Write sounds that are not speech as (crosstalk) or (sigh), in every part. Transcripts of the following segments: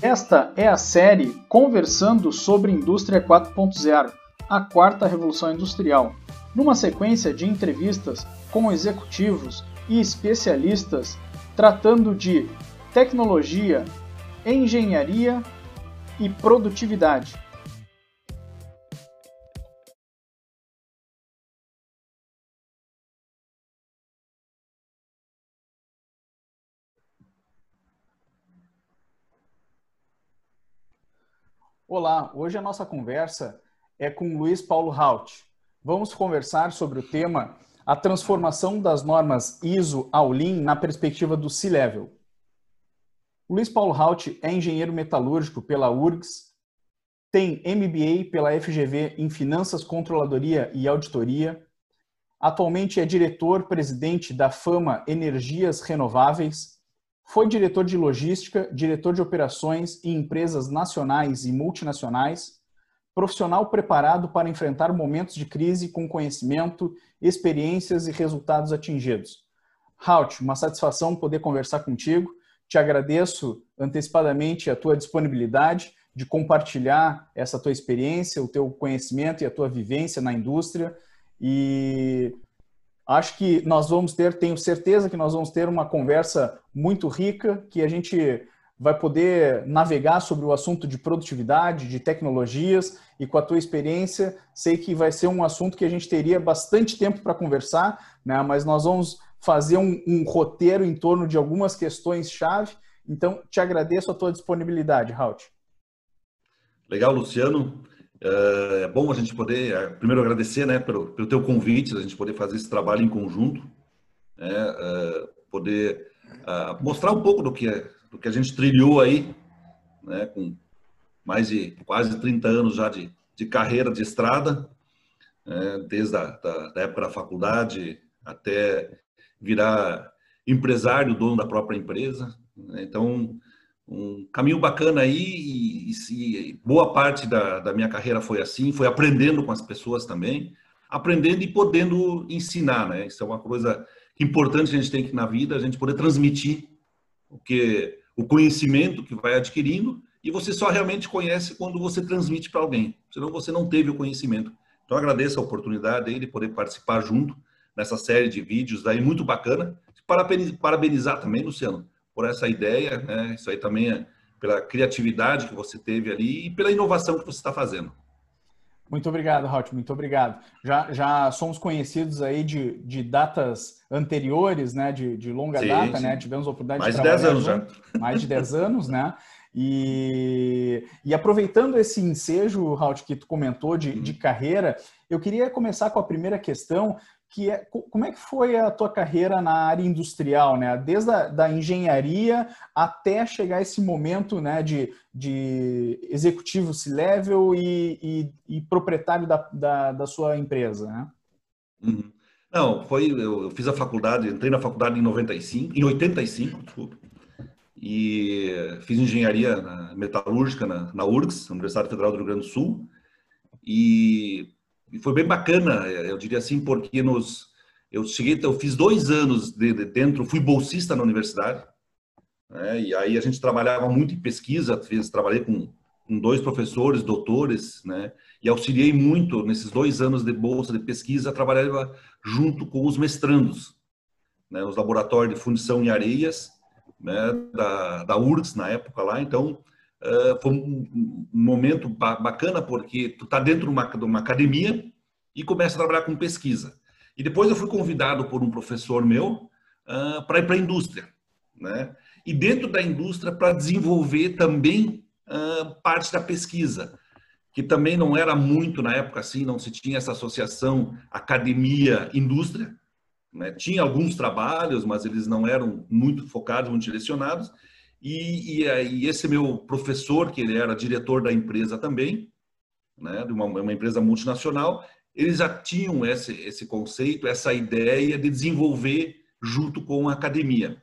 Esta é a série Conversando sobre Indústria 4.0, a quarta revolução industrial, numa sequência de entrevistas com executivos e especialistas tratando de tecnologia, engenharia e produtividade. Olá, hoje a nossa conversa é com Luiz Paulo Haut. Vamos conversar sobre o tema a transformação das normas ISO ao Lean na perspectiva do C-Level. Luiz Paulo Haut é engenheiro metalúrgico pela URGS, tem MBA pela FGV em Finanças, Controladoria e Auditoria, atualmente é diretor-presidente da Fama Energias Renováveis, foi diretor de logística, diretor de operações em empresas nacionais e multinacionais, profissional preparado para enfrentar momentos de crise com conhecimento, experiências e resultados atingidos. Haut, uma satisfação poder conversar contigo. Te agradeço antecipadamente a tua disponibilidade de compartilhar essa tua experiência, o teu conhecimento e a tua vivência na indústria. E Acho que nós vamos ter, tenho certeza que nós vamos ter uma conversa muito rica, que a gente vai poder navegar sobre o assunto de produtividade, de tecnologias e com a tua experiência, sei que vai ser um assunto que a gente teria bastante tempo para conversar, né? mas nós vamos fazer um, um roteiro em torno de algumas questões-chave. Então, te agradeço a tua disponibilidade, Raut. Legal, Luciano. É, é bom a gente poder, é, primeiro agradecer, né, pelo, pelo teu convite, a gente poder fazer esse trabalho em conjunto, né, é, poder mostrar um pouco do que, do que a gente trilhou aí, né, com mais de quase 30 anos já de, de carreira de estrada, né, desde a da, da época da faculdade até virar empresário, dono da própria empresa. Né, então, um caminho bacana aí e, e boa parte da, da, minha carreira foi assim, foi aprendendo com as pessoas também, aprendendo e podendo ensinar, né? Isso é uma coisa importante que a gente tem que na vida, a gente poder transmitir o que o conhecimento que vai adquirindo e você só realmente conhece quando você transmite para alguém, senão você não teve o conhecimento. Então agradeço a oportunidade aí de poder participar junto nessa série de vídeos aí muito bacana. Parabenizar também, Luciano, por essa ideia, né? Isso aí também é pela criatividade que você teve ali e pela inovação que você está fazendo. Muito obrigado, Raut, muito obrigado. Já, já somos conhecidos aí de, de datas anteriores, né, de, de longa sim, data, sim. né, tivemos a oportunidade Mais de Mais de 10 anos já. Mais de 10 anos, né, e, e aproveitando esse ensejo, Raut, que tu comentou de, de uhum. carreira, eu queria começar com a primeira questão, que é como é que foi a tua carreira na área industrial, né? Desde a da engenharia até chegar esse momento, né, de, de executivo C-level e, e, e, proprietário da, da, da, sua empresa, né? Uhum. Não, foi eu, fiz a faculdade, entrei na faculdade em 95, em 85, desculpa, e fiz engenharia metalúrgica na, na URGS, Universidade Federal do Rio Grande do Sul, e e foi bem bacana, eu diria assim, porque nos, eu cheguei, eu fiz dois anos de, de dentro, fui bolsista na universidade, né, e aí a gente trabalhava muito em pesquisa, fiz, trabalhei com, com dois professores, doutores, né, e auxiliei muito nesses dois anos de bolsa de pesquisa, trabalhava junto com os mestrandos, né, os laboratórios de fundição em areias, né, da, da URGS na época lá, então uh, foi um, momento bacana porque tu tá dentro de uma, de uma academia e começa a trabalhar com pesquisa. E depois eu fui convidado por um professor meu uh, para ir para a indústria, né? E dentro da indústria para desenvolver também uh, parte da pesquisa, que também não era muito na época assim, não se tinha essa associação academia-indústria, né? Tinha alguns trabalhos, mas eles não eram muito focados, muito direcionados. E, e, e, esse meu professor, que ele era diretor da empresa também, né, de uma, uma empresa multinacional, eles já tinham esse, esse conceito, essa ideia de desenvolver junto com a academia.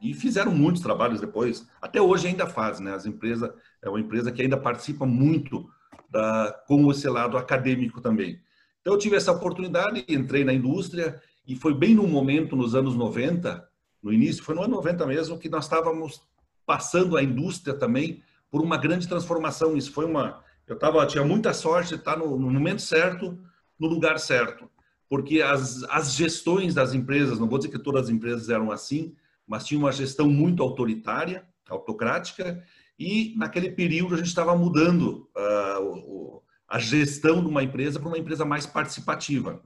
E fizeram muitos trabalhos depois, até hoje ainda fazem, né? As empresas, é uma empresa que ainda participa muito da, com esse lado acadêmico também. Então eu tive essa oportunidade, entrei na indústria e foi bem no momento, nos anos 90, no início, foi no ano 90 mesmo, que nós estávamos passando a indústria também por uma grande transformação. Isso foi uma. Eu tava, tinha muita sorte de estar no, no momento certo, no lugar certo. Porque as, as gestões das empresas, não vou dizer que todas as empresas eram assim, mas tinha uma gestão muito autoritária, autocrática, e naquele período a gente estava mudando uh, o, a gestão de uma empresa para uma empresa mais participativa.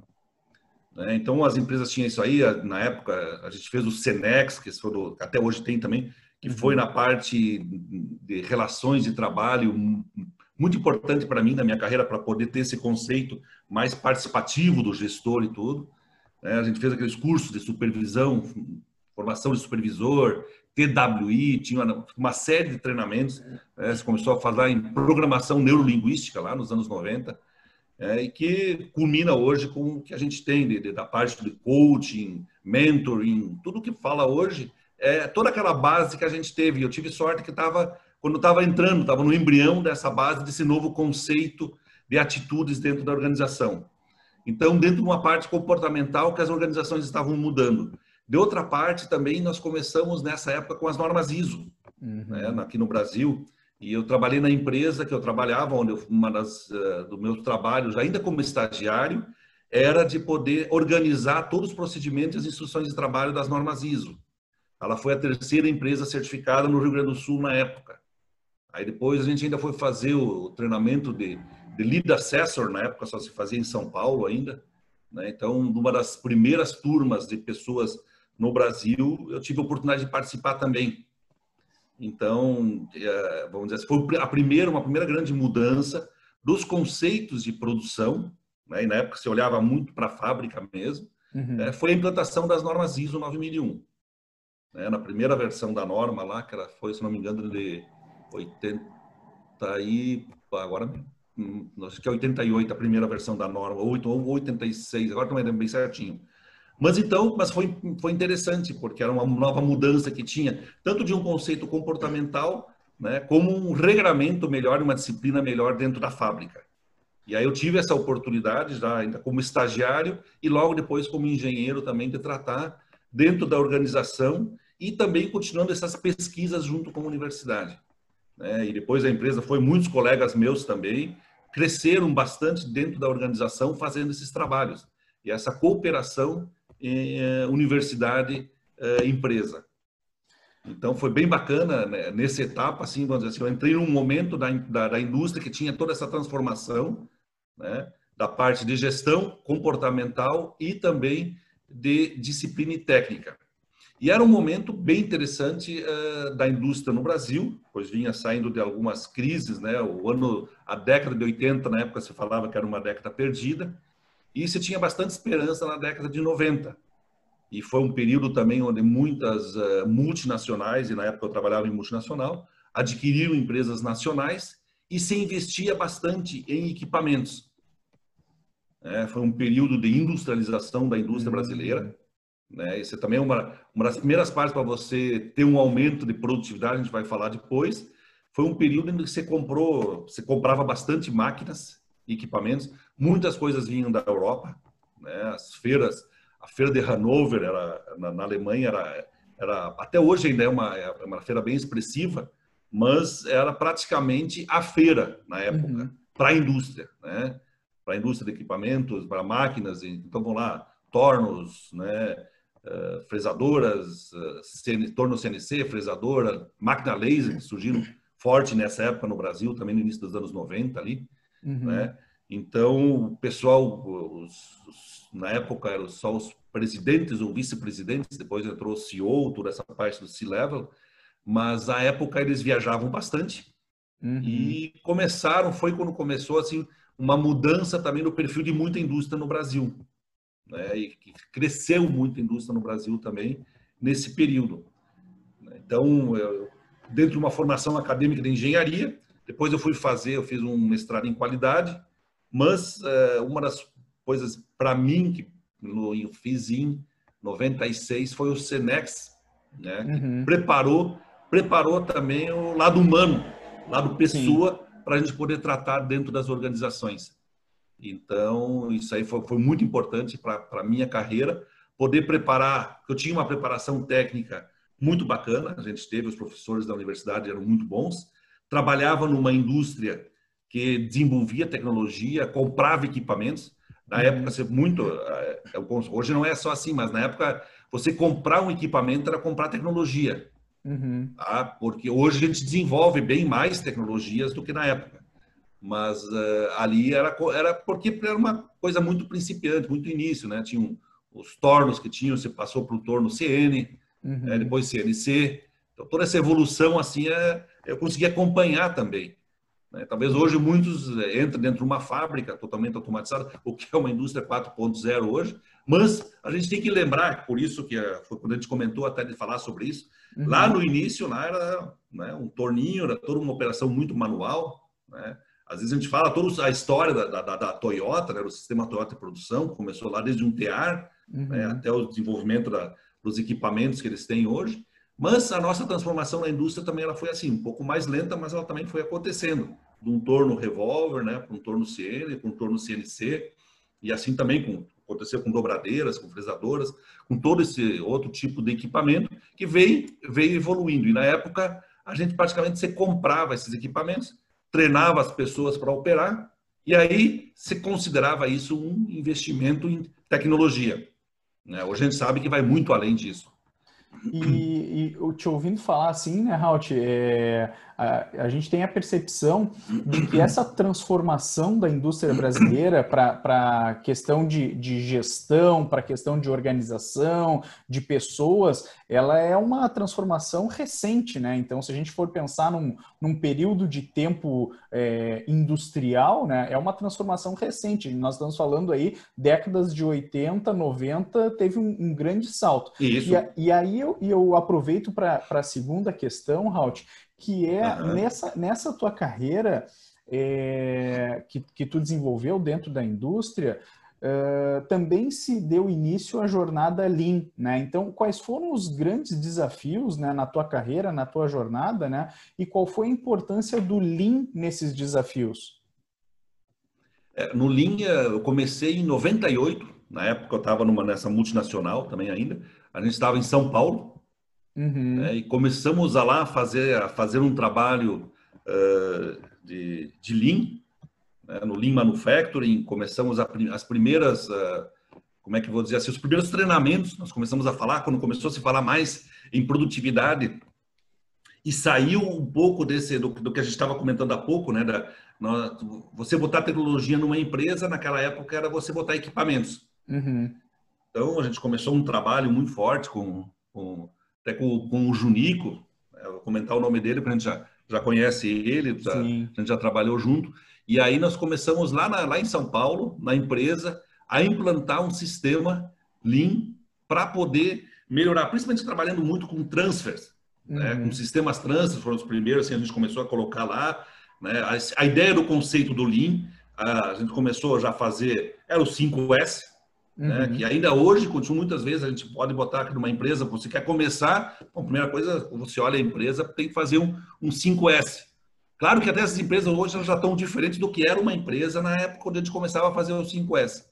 Né? Então as empresas tinham isso aí, na época a gente fez o Senex, que do, até hoje tem também, que foi uhum. na parte de relações de trabalho muito importante para mim na minha carreira para poder ter esse conceito mais participativo do gestor e tudo. Né? A gente fez aqueles cursos de supervisão, formação de supervisor, TWI, tinha uma, série de treinamentos. Né? Você começou a falar em programação neurolinguística lá nos anos 90, é, e que culmina hoje com o que a gente tem de, de, da parte de coaching, mentoring, tudo que fala hoje, é toda aquela base que a gente teve. Eu tive sorte que estava, quando estava entrando, estava no embrião dessa base, desse novo conceito de atitudes dentro da organização. Então, dentro de uma parte comportamental que as organizações estavam mudando. De outra parte, também nós começamos nessa época com as normas ISO, uhum. né, aqui no Brasil. E eu trabalhei na empresa que eu trabalhava, onde eu, uma das uh, dos meus trabalhos, ainda como estagiário, era de poder organizar todos os procedimentos e as instruções de trabalho das normas ISO. Ela foi a terceira empresa certificada no Rio Grande do Sul na época. Aí depois a gente ainda foi fazer o treinamento de, de Lead Assessor, na época só se fazia em São Paulo ainda. Né? Então, numa das primeiras turmas de pessoas no Brasil, eu tive a oportunidade de participar também. Então, é, vamos dizer assim, foi a primeira, uma primeira grande mudança dos conceitos de produção, né? e na época se olhava muito para a fábrica mesmo, uhum. é, foi a implantação das normas ISO 9001. Né? Na primeira versão da norma lá, que ela foi, se não me engano, de 80 e agora hum, acho que é 88 a primeira versão da norma, ou 86, agora lembro bem certinho. Mas então, mas foi, foi interessante, porque era uma nova mudança que tinha, tanto de um conceito comportamental, né, como um regramento melhor, uma disciplina melhor dentro da fábrica. E aí eu tive essa oportunidade, já ainda como estagiário, e logo depois como engenheiro também, de tratar dentro da organização e também continuando essas pesquisas junto com a universidade. Né? E depois a empresa foi, muitos colegas meus também, cresceram bastante dentro da organização fazendo esses trabalhos. E essa cooperação eh, universidade eh. Então foi bem bacana né, nessa etapa, assim, vamos dizer assim, eu entrei num momento da, da, da indústria que tinha toda essa transformação, né, da parte de gestão comportamental e também de disciplina e técnica. E era um momento bem interessante uh, da indústria no Brasil, pois vinha saindo de algumas crises, né? O ano, a década de 80, na época se falava que era uma década perdida, e se tinha bastante esperança na década de 90. E foi um período também onde muitas uh, multinacionais, e na época eu trabalhava em multinacional, adquiriram empresas nacionais e se investia bastante em equipamentos. É, foi um período de industrialização da indústria brasileira. Né? Isso é também uma, uma das primeiras partes para você ter um aumento de produtividade, a gente vai falar depois. Foi um período em que você comprou, você comprava bastante máquinas, equipamentos, Muitas coisas vinham da Europa, né? As feiras, a feira de Hannover era na, na Alemanha era, era até hoje ainda é uma, é uma feira bem expressiva, mas era praticamente a feira na época uhum. para a indústria, né? Para a indústria de equipamentos, para máquinas, então vão lá tornos, né? Uh, fresadoras, uh, torno CNC, fresadora, máquina laser que surgiram forte nessa época no Brasil, também no início dos anos 90 ali, uhum. né? Então, o pessoal, os, os, na época eram só os presidentes ou vice-presidentes, depois entrou o CEO, toda essa parte do C-Level, mas à época eles viajavam bastante uhum. e começaram, foi quando começou assim uma mudança também no perfil de muita indústria no Brasil. Né? E cresceu muito a indústria no Brasil também nesse período. Então, eu, dentro de uma formação acadêmica de engenharia, depois eu fui fazer, eu fiz um mestrado em qualidade, mas uh, uma das coisas, para mim, que eu fiz em 96 foi o Senex, né? Uhum. preparou, preparou também o lado humano, lado pessoa, para a gente poder tratar dentro das organizações. Então, isso aí foi, foi muito importante para a minha carreira, poder preparar, eu tinha uma preparação técnica muito bacana, a gente teve, os professores da universidade eram muito bons, trabalhava numa indústria que desenvolvia tecnologia, comprava equipamentos. Na uhum. época, muito. Eh, hoje não é só assim, mas na época, você comprar um equipamento era comprar tecnologia. Uhum. Tá? Porque hoje a gente desenvolve bem mais tecnologias do que na época. Mas uh, ali era, era porque era uma coisa muito principiante, muito início, né? Tinha um, os tornos que tinham, você passou para o torno CN, uhum. né? depois CNC. Então, toda essa evolução, assim, é, eu consegui acompanhar também. Né? Talvez hoje muitos eh, entrem dentro de uma fábrica totalmente automatizada, o que é uma indústria 4.0 hoje, mas a gente tem que lembrar, por isso que eh, foi quando a gente comentou até de falar sobre isso, uhum. lá no início lá era né, um torninho, era toda uma operação muito manual, né? Às vezes a gente fala toda a história da, da, da Toyota, né, o sistema Toyota de produção, começou lá desde um tear né, uhum. né, até o desenvolvimento da, dos equipamentos que eles têm hoje. Mas a nossa transformação na indústria também ela foi assim, um pouco mais lenta, mas ela também foi acontecendo. De um torno revólver, né, para um torno CN, para um torno CNC, e assim também com, aconteceu com dobradeiras, com fresadoras, com todo esse outro tipo de equipamento que veio, veio evoluindo. E na época a gente praticamente você comprava esses equipamentos, treinava as pessoas para operar, e aí se considerava isso um investimento em tecnologia. Né? Hoje a gente sabe que vai muito além disso. E, e eu te ouvindo falar assim, né, Raut, é, a, a, gente tem a percepção de que essa transformação da indústria brasileira para a questão de, de gestão, para a questão de organização, de pessoas, ela é uma transformação recente, né? Então, se a gente for pensar num, num período de tempo é, industrial, né, é uma transformação recente. Nós estamos falando aí, décadas de 80, 90, teve um, um grande salto. Isso. E, e aí eu, eu aproveito para a segunda questão, Halt, que é uhum. nessa, nessa tua carreira é, que, que tu desenvolveu dentro da indústria, Uh, também se deu início à jornada Lean, né? Então, quais foram os grandes desafios né, na tua carreira, na tua jornada, né? E qual foi a importância do Lean nesses desafios? É, no Lean, eu comecei em 98, na época eu estava nessa multinacional também ainda, a gente estava em São Paulo, uhum. né, e começamos a lá fazer, a fazer um trabalho uh, de, de Lean, né, no Lean Manufacturing, começamos a, as primeiras, uh, como é que vou dizer assim, os primeiros treinamentos, nós começamos a falar, quando começou a se falar mais em produtividade, e saiu um pouco desse, do, do que a gente estava comentando há pouco, né, da, você botar tecnologia numa empresa, naquela época era você botar equipamentos. Uhum. Então, a gente começou um trabalho muito forte com, com até com, com o Junico, né, vou comentar o nome dele, porque a gente já, já conhece ele, já, a gente já trabalhou junto. E aí nós começamos lá, na, lá em São Paulo, na empresa, a implantar um sistema Lean para poder melhorar, principalmente trabalhando muito com transfers, né, uhum. né, com sistemas transfers, foram os primeiros, assim, a gente começou a colocar lá, né, a, a ideia do conceito do Lean, a, a gente começou já a fazer, era o 5S, né? Uhum. Que ainda hoje, continua muitas vezes, a gente pode botar aqui numa empresa, você quer começar, bom, primeira coisa, você olha a empresa, tem que fazer um, um 5S. Claro que até essas empresas hoje já estão diferentes do que era uma empresa na época quando a gente começava a fazer o 5S.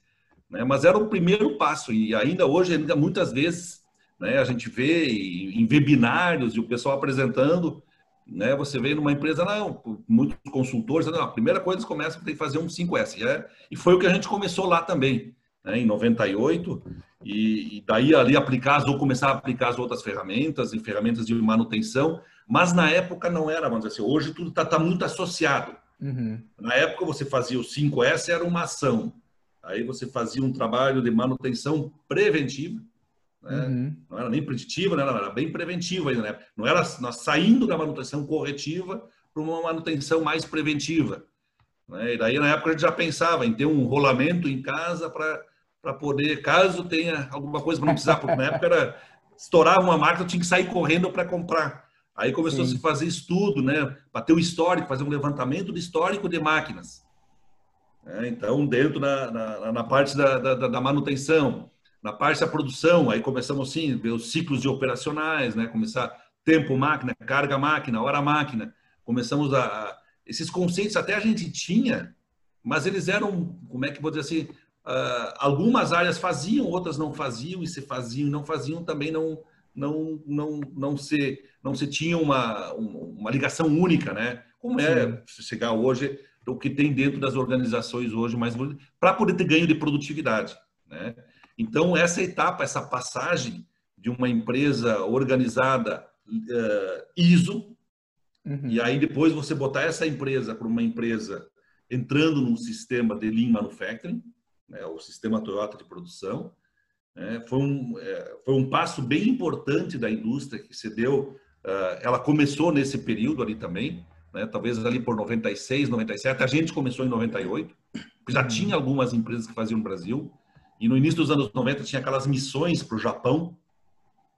Né? Mas era o primeiro passo, e ainda hoje, ainda muitas vezes, né, a gente vê em webinários e o pessoal apresentando, né, você vê numa empresa, não, muitos consultores, não, a primeira coisa que começa tem que fazer um 5S. É, e foi o que a gente começou lá também né, em 98, e, e, daí ali aplicar ou começar a aplicar as outras ferramentas, em ferramentas de manutenção, mas na época não era, vamos dizer assim, hoje tudo está tá muito associado. Uhum. Na época você fazia o 5S, era uma ação, aí você fazia um trabalho de manutenção preventiva, né? uhum. não era nem preditiva, né? era bem preventiva ainda, né? não era nós saindo da manutenção corretiva para uma manutenção mais preventiva. Né? E daí, na época, a gente já pensava em ter um rolamento em casa para para poder, caso tenha alguma coisa para não precisar, porque na época era estourar uma máquina, eu tinha que sair correndo para comprar. Aí começou Sim. a se fazer estudo, né, para ter o histórico, fazer um levantamento do histórico de máquinas. É, então, dentro na, na, na parte da, da, da, manutenção, na parte da produção, aí começamos assim, ver os ciclos de operacionais, né, começar tempo máquina, carga máquina, hora máquina. Começamos a, a esses conceitos até a gente tinha, mas eles eram, como é que vou dizer assim, Uh, algumas áreas faziam, outras não faziam, e se faziam e não faziam, também não, não, não, não, se, não se tinha uma, uma ligação única, né? como é chegar hoje o que tem dentro das organizações hoje mais para poder ter ganho de produtividade, né? Então essa etapa, essa passagem de uma empresa organizada uh, ISO uhum. e aí depois você botar essa empresa para uma empresa entrando num sistema de Lean Manufacturing, né, o sistema Toyota de produção, né, foi, um, é, foi um passo bem importante da indústria que se deu. Uh, ela começou nesse período ali também, né, talvez ali por 96, 97. A gente começou em 98, já tinha algumas empresas que faziam no Brasil. E no início dos anos 90 tinha aquelas missões para o Japão.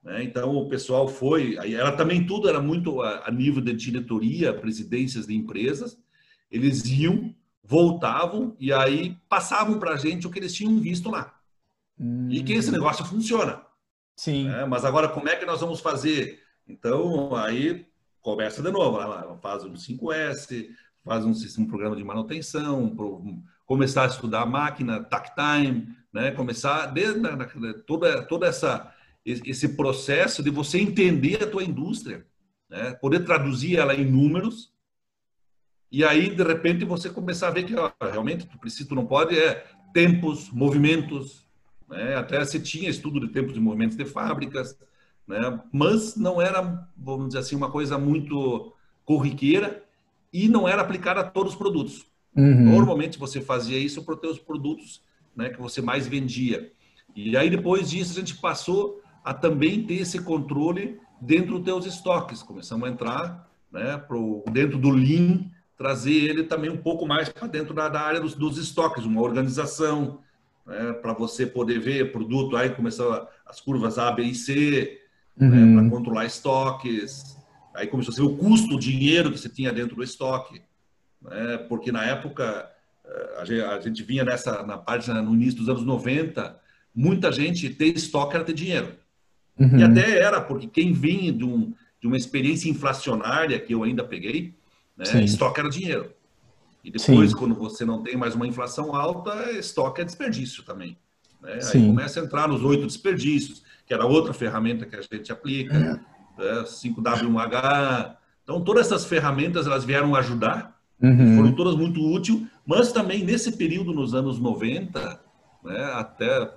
Né, então o pessoal foi. Ela também tudo era muito a, a nível de diretoria, presidências de empresas. Eles iam voltavam e aí passavam para a gente o que eles tinham visto lá. Hum. E que esse hum. negócio funciona. Sim. Né? Mas agora, como é que nós vamos fazer? Então, aí começa de novo. Faz um 5S, faz um, um programa de manutenção, começar a estudar a máquina, tack time, né? começar desde toda, toda essa esse processo de você entender a tua indústria, né? poder traduzir ela em números e aí, de repente, você começar a ver que ó, realmente tu precisa, tu não pode, é tempos, movimentos, né? até se tinha estudo de tempos e movimentos de fábricas, né? mas não era, vamos dizer assim, uma coisa muito corriqueira e não era aplicada a todos os produtos. Uhum. Normalmente você fazia isso para os teus produtos né, que você mais vendia. E aí, depois disso, a gente passou a também ter esse controle dentro dos teus estoques. Começamos a entrar né, pro, dentro do Lean, trazer ele também um pouco mais para dentro da, da, área dos, dos, estoques, uma organização, né, para você poder ver produto, aí começou as curvas A, B e C, né, uhum. né, para controlar estoques, aí começou a ser o custo, o dinheiro que você tinha dentro do estoque, né, porque na época eh, a gente, a gente vinha nessa, na parte, no início dos anos 90, muita gente ter estoque era ter dinheiro. Uhum. E até era, porque quem vinha de, um, de uma experiência inflacionária que eu ainda peguei, né? Estoque era dinheiro. E depois, Sim. quando você não tem mais uma inflação alta, estoque é desperdício também. Né? Aí começa a entrar nos oito desperdícios, que era outra ferramenta que a gente aplica, é. né? 5W1H. Então, todas essas ferramentas elas vieram ajudar, uhum. foram todas muito úteis, mas também nesse período, nos anos 90, né, até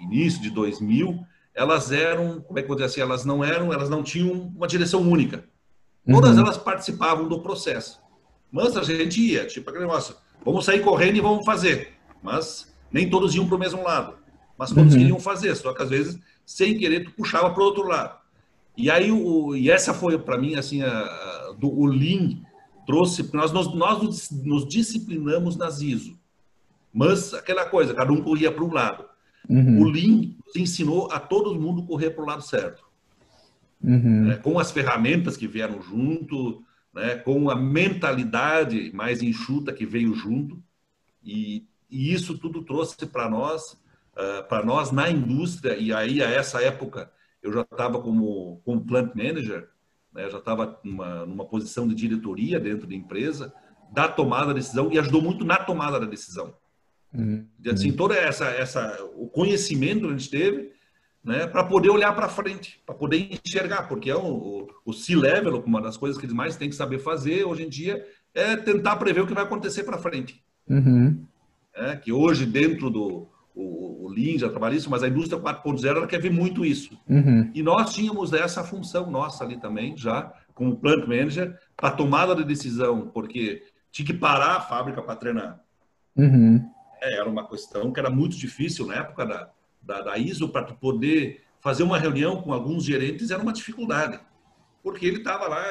início de 2000, elas eram, como é que eu vou dizer assim, elas não eram, elas não tinham uma direção única. Todas uhum. elas participavam do processo. Mas a gente ia, tipo aquele negócio, vamos sair correndo e vamos fazer. Mas nem todos iam para o mesmo lado. Mas todos uhum. queriam fazer, só que às vezes, sem querer, tu puxava para o outro lado. E aí, o, e essa foi para mim, assim, a, a, do, o Lean trouxe, nós, nós, nós nos disciplinamos nas ISO. Mas aquela coisa, cada um corria para um lado. Uhum. O Lean ensinou a todo mundo correr para o lado certo uhum. né, com as ferramentas que vieram junto, né, com a mentalidade mais enxuta que veio junto, e, e isso tudo trouxe para nós, uh, para nós na indústria, e aí a essa época eu já estava como, como plant manager, né, já estava numa, numa posição de diretoria dentro da empresa, da tomada da decisão, e ajudou muito na tomada da decisão. Uhum. Assim, toda essa, essa, o conhecimento que a gente teve, né, para poder olhar para frente, para poder enxergar, porque é o, o C-level, uma das coisas que eles mais têm que saber fazer hoje em dia é tentar prever o que vai acontecer para frente. Uhum. É, que hoje, dentro do o, o Lean já trabalha isso, mas a indústria 4.0 ela quer ver muito isso. Uhum. E nós tínhamos essa função nossa ali também, já como plant manager, para tomada de decisão, porque tinha que parar a fábrica para treinar. Uhum. É, era uma questão que era muito difícil na época da, da, da ISO para poder fazer uma reunião com alguns gerentes era uma dificuldade, porque ele estava lá,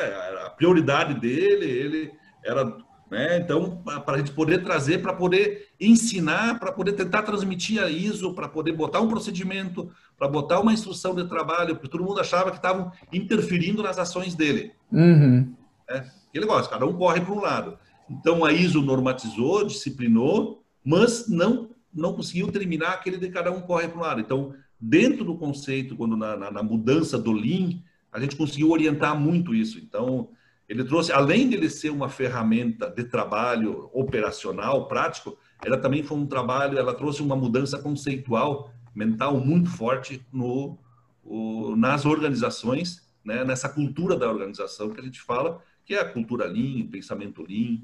a prioridade dele, ele era, né? Então, para a gente poder trazer, para poder ensinar, para poder tentar transmitir a ISO, para poder botar um procedimento, para botar uma instrução de trabalho, porque todo mundo achava que estavam interferindo nas ações dele. Uhum. É, aquele negócio, cada um corre para um lado. Então, a ISO normatizou, disciplinou, mas não não conseguiu terminar aquele de cada um corre para um lado. Então, dentro do conceito, quando na, na, na, mudança do Lean, a gente conseguiu orientar muito isso. Então, ele trouxe, além de ele ser uma ferramenta de trabalho operacional, prático, ela também foi um trabalho, ela trouxe uma mudança conceitual, mental muito forte no, o, nas organizações, né, nessa cultura da organização que a gente fala, que é a cultura Lean, o pensamento Lean.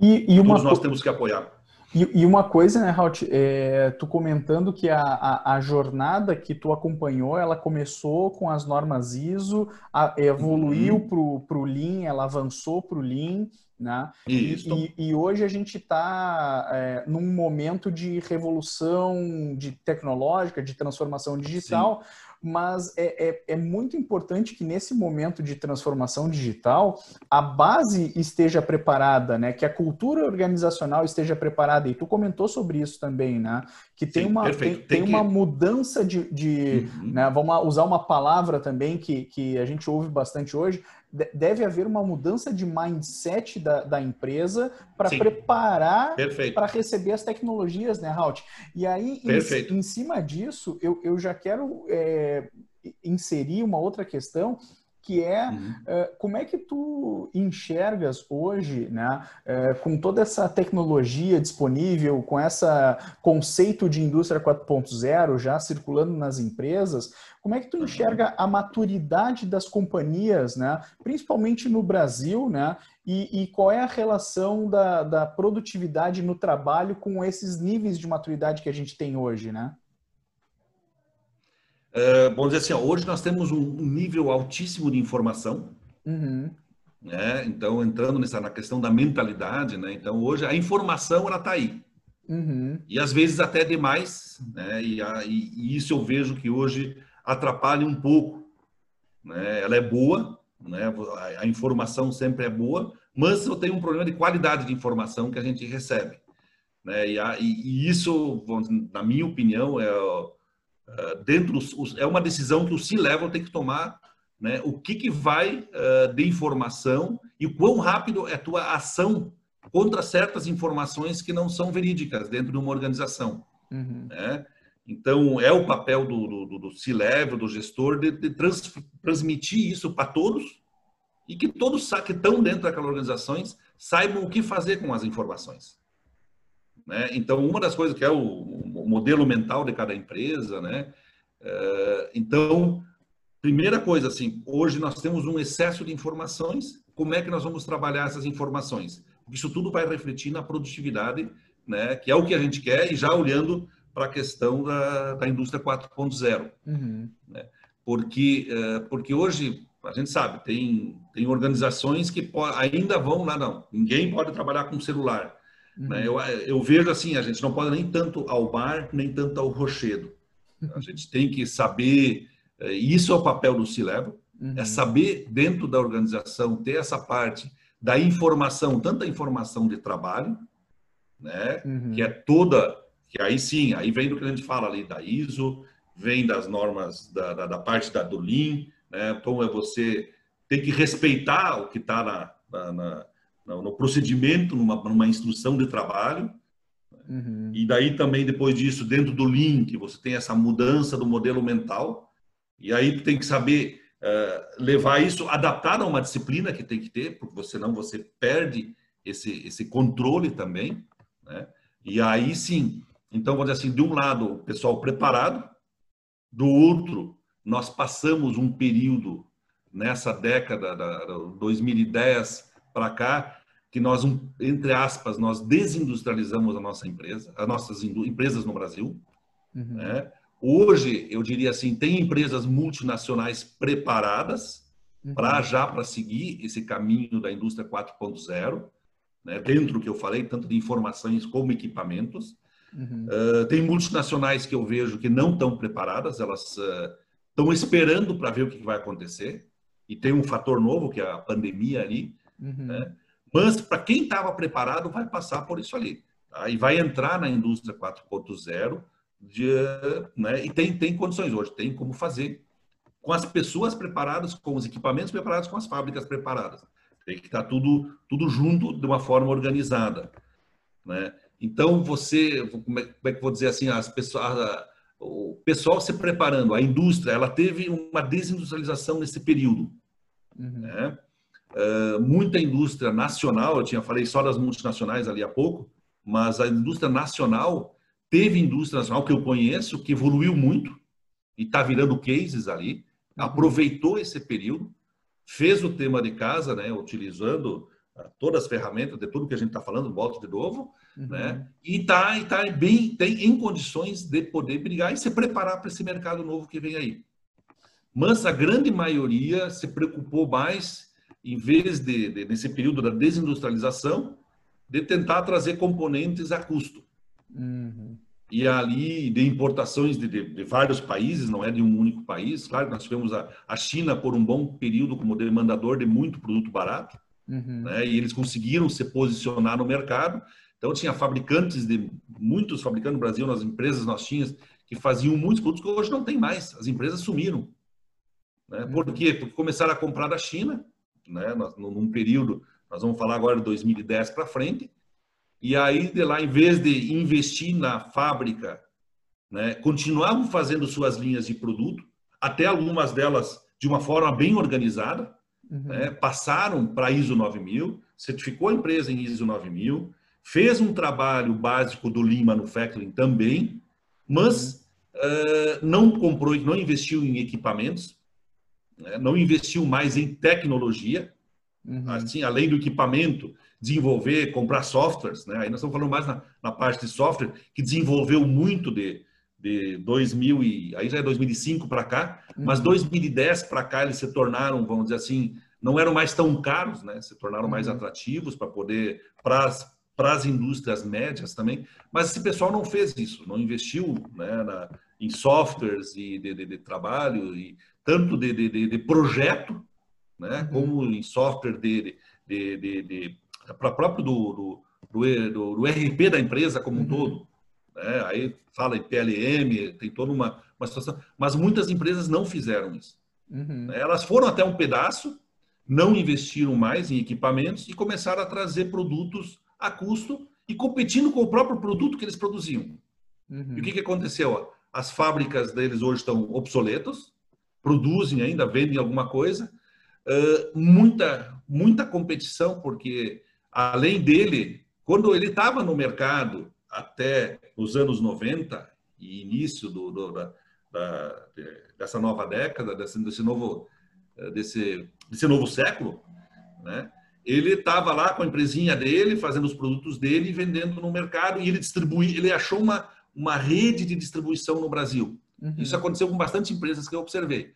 E, e uma... Todos nós temos que apoiar. E, e, uma coisa, né, Raut, é, tu comentando que a, a, a, jornada que tu acompanhou, ela começou com as normas ISO, a, evoluiu uhum. para o Lean, ela avançou para o Lean, né? Isso. E, e, hoje a gente está é, num momento de revolução de tecnológica, de transformação digital, Sim mas é, é, é, muito importante que nesse momento de transformação digital a base esteja preparada, né? Que a cultura organizacional esteja preparada. E tu comentou sobre isso também, né? Que tem Sim, uma, tem, tem, uma que... mudança de. de uhum. né? Vamos usar uma palavra também que, que a gente ouve bastante hoje, deve haver uma mudança de mindset da, da empresa para preparar para receber as tecnologias, né, Halt? E aí, em, em, cima disso, eu, eu já quero é, inserir uma outra questão que é uhum. uh, como é que tu enxergas hoje, né, uh, com toda essa tecnologia disponível, com esse conceito de indústria 4.0 já circulando nas empresas, como é que tu uhum. enxerga a maturidade das companhias, né, principalmente no Brasil, né, e, e qual é a relação da, da produtividade no trabalho com esses níveis de maturidade que a gente tem hoje, né? Uh, vamos dizer assim, ó, hoje nós temos um nível altíssimo de informação, uhum. né? Então, entrando nessa na questão da mentalidade, né? Então, hoje a informação ela está aí. Uhum. E às vezes até demais, né? E, a, e, e, isso eu vejo que hoje atrapalha um pouco. Né? Ela é boa, né? A, a informação sempre é boa, mas eu tenho um problema de qualidade de informação que a gente recebe. Né? E, a, e, e isso, na minha opinião, é uh, dentro é uma decisão que o C-level tem que tomar, né? O que que vai uh, de informação e quão rápido é a tua ação contra certas informações que não são verídicas dentro de uma organização, uhum. né? Então, é o papel do, do, do C-Level, do gestor, de, de trans, transmitir isso para todos e que todos que estão dentro daquelas organizações saibam o que fazer com as informações. Né? Então, uma das coisas que é o, o modelo mental de cada empresa, né? É, então, primeira coisa, assim, hoje nós temos um excesso de informações, como é que nós vamos trabalhar essas informações? Porque isso tudo vai refletir na produtividade, né? Que é o que a gente quer, e já olhando para a questão da, da indústria 4.0. Uhum. Né? Porque, é, porque hoje, a gente sabe, tem, tem organizações que ainda vão lá, não, ninguém pode trabalhar com celular. Uhum. Né? Eu, eu vejo assim, a gente não pode nem tanto ao bar, nem tanto ao rochedo. A gente tem que saber, é, e isso é o papel do C-Level, uhum. é saber dentro da organização ter essa parte da informação, tanta informação de trabalho, né, uhum. que é toda, que aí sim, aí vem do que a gente fala ali da ISO, vem das normas da, da, da parte da do Lean, né, então é você ter que respeitar o que está na, na, na no procedimento, numa, numa instrução de trabalho. Uhum. E daí também, depois disso, dentro do link, você tem essa mudança do modelo mental. E aí tem que saber uh, levar isso, adaptar a uma disciplina que tem que ter, porque senão você perde esse, esse controle também. Né? E aí sim, então, vamos dizer assim, de um lado, o pessoal preparado, do outro, nós passamos um período nessa década da 2010 para cá que nós, entre aspas, nós desindustrializamos a nossa empresa, as nossas empresas no Brasil. Uhum. Né? Hoje, eu diria assim, tem empresas multinacionais preparadas uhum. para já para seguir esse caminho da indústria 4.0, né? dentro do que eu falei, tanto de informações como equipamentos. Uhum. Uh, tem multinacionais que eu vejo que não estão preparadas, elas estão uh, esperando para ver o que vai acontecer. E tem um fator novo, que é a pandemia ali. Uhum. Né? Mas para quem estava preparado, vai passar por isso ali. Tá? E vai entrar na indústria 4.0 né? e tem, tem condições hoje, tem como fazer com as pessoas preparadas, com os equipamentos preparados, com as fábricas preparadas. Tem que estar tá tudo, tudo junto de uma forma organizada. Né? Então, você, como é, como é que vou dizer assim, as pessoas, o pessoal se preparando, a indústria, ela teve uma desindustrialização nesse período. Uhum. Né? Uh, muita indústria nacional, eu tinha falei só das multinacionais ali há pouco, mas a indústria nacional teve indústria nacional que eu conheço que evoluiu muito e está virando cases ali, uhum. aproveitou esse período, fez o tema de casa, né, utilizando ah, todas as ferramentas de tudo que a gente está falando, volta de novo, uhum. né, e está e tá bem tem em condições de poder brigar e se preparar para esse mercado novo que vem aí. Mas a grande maioria se preocupou mais, em vez de, de nesse período da desindustrialização, de tentar trazer componentes a custo. Uhum. E ali, de importações de, de, de, vários países, não é de um único país. Claro, nós tivemos a, a China por um bom período como demandador de muito produto barato, uhum. né? e eles conseguiram se posicionar no mercado. Então, tinha fabricantes, de muitos fabricantes no Brasil, nas empresas nós tínhamos, que faziam muitos produtos que hoje não tem mais. As empresas sumiram. Né? Por uhum. quê? Porque começaram a comprar da China, né? num período nós vamos falar agora de 2010 para frente. E aí, de lá, em vez de investir na fábrica, né, continuavam fazendo suas linhas de produto, até algumas delas de uma forma bem organizada, uhum. né, passaram para ISO 9000, certificou a empresa em ISO 9000, fez um trabalho básico do Lean Manufacturing também, mas uhum. uh, não comprou, não investiu em equipamentos, né, não investiu mais em tecnologia, Uhum. Assim, além do equipamento, desenvolver, comprar softwares, né? Aí nós estamos falando mais na, na parte de software, que desenvolveu muito de, de 2000 e aí já é 2005 para cá, uhum. mas 2010 para cá eles se tornaram, vamos dizer assim, não eram mais tão caros, né? Se tornaram uhum. mais atrativos para poder para para as indústrias médias também, mas esse pessoal não fez isso, não investiu né, na, em softwares e de, de, de trabalho e tanto de, de projeto né? Uhum. Como em software de, de, de, de para próprio do, do, do, do, RP da empresa como um uhum. todo. Né? Aí fala em PLM, tem toda uma, uma situação. Mas muitas empresas não fizeram isso. Uhum. Né? Elas foram até um pedaço, não investiram mais em equipamentos e começaram a trazer produtos a custo e competindo com o próprio produto que eles produziam. Uhum. E o que, que aconteceu? As fábricas deles hoje estão obsoletas, produzem ainda, vendem alguma coisa, muita, muita competição, porque além dele, quando ele estava no mercado até os anos 90 e início do, do da, da, dessa nova década, desse, desse, novo, desse, desse novo século, né? ele estava lá com a empresinha dele, fazendo os produtos dele e vendendo no mercado, e ele distribui, ele achou uma, uma rede de distribuição no Brasil. Uhum. Isso aconteceu com bastante empresas que eu observei.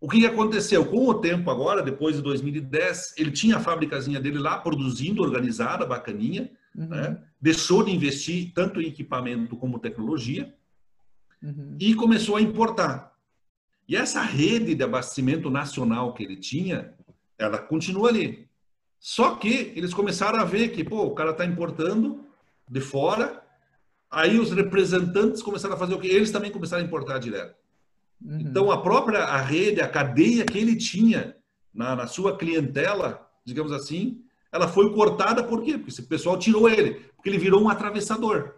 O que aconteceu? Com o tempo agora, depois de 2010, ele tinha a fábricazinha dele lá, produzindo, organizada, bacaninha, uhum. né? deixou de investir tanto em equipamento como tecnologia uhum. e começou a importar. E essa rede de abastecimento nacional que ele tinha, ela continua ali. Só que eles começaram a ver que, pô, o cara está importando de fora, aí os representantes começaram a fazer o quê? Eles também começaram a importar direto. Uhum. Então, a própria a rede, a cadeia que ele tinha na, na, sua clientela, digamos assim, ela foi cortada por quê? Porque esse pessoal tirou ele, porque ele virou um atravessador.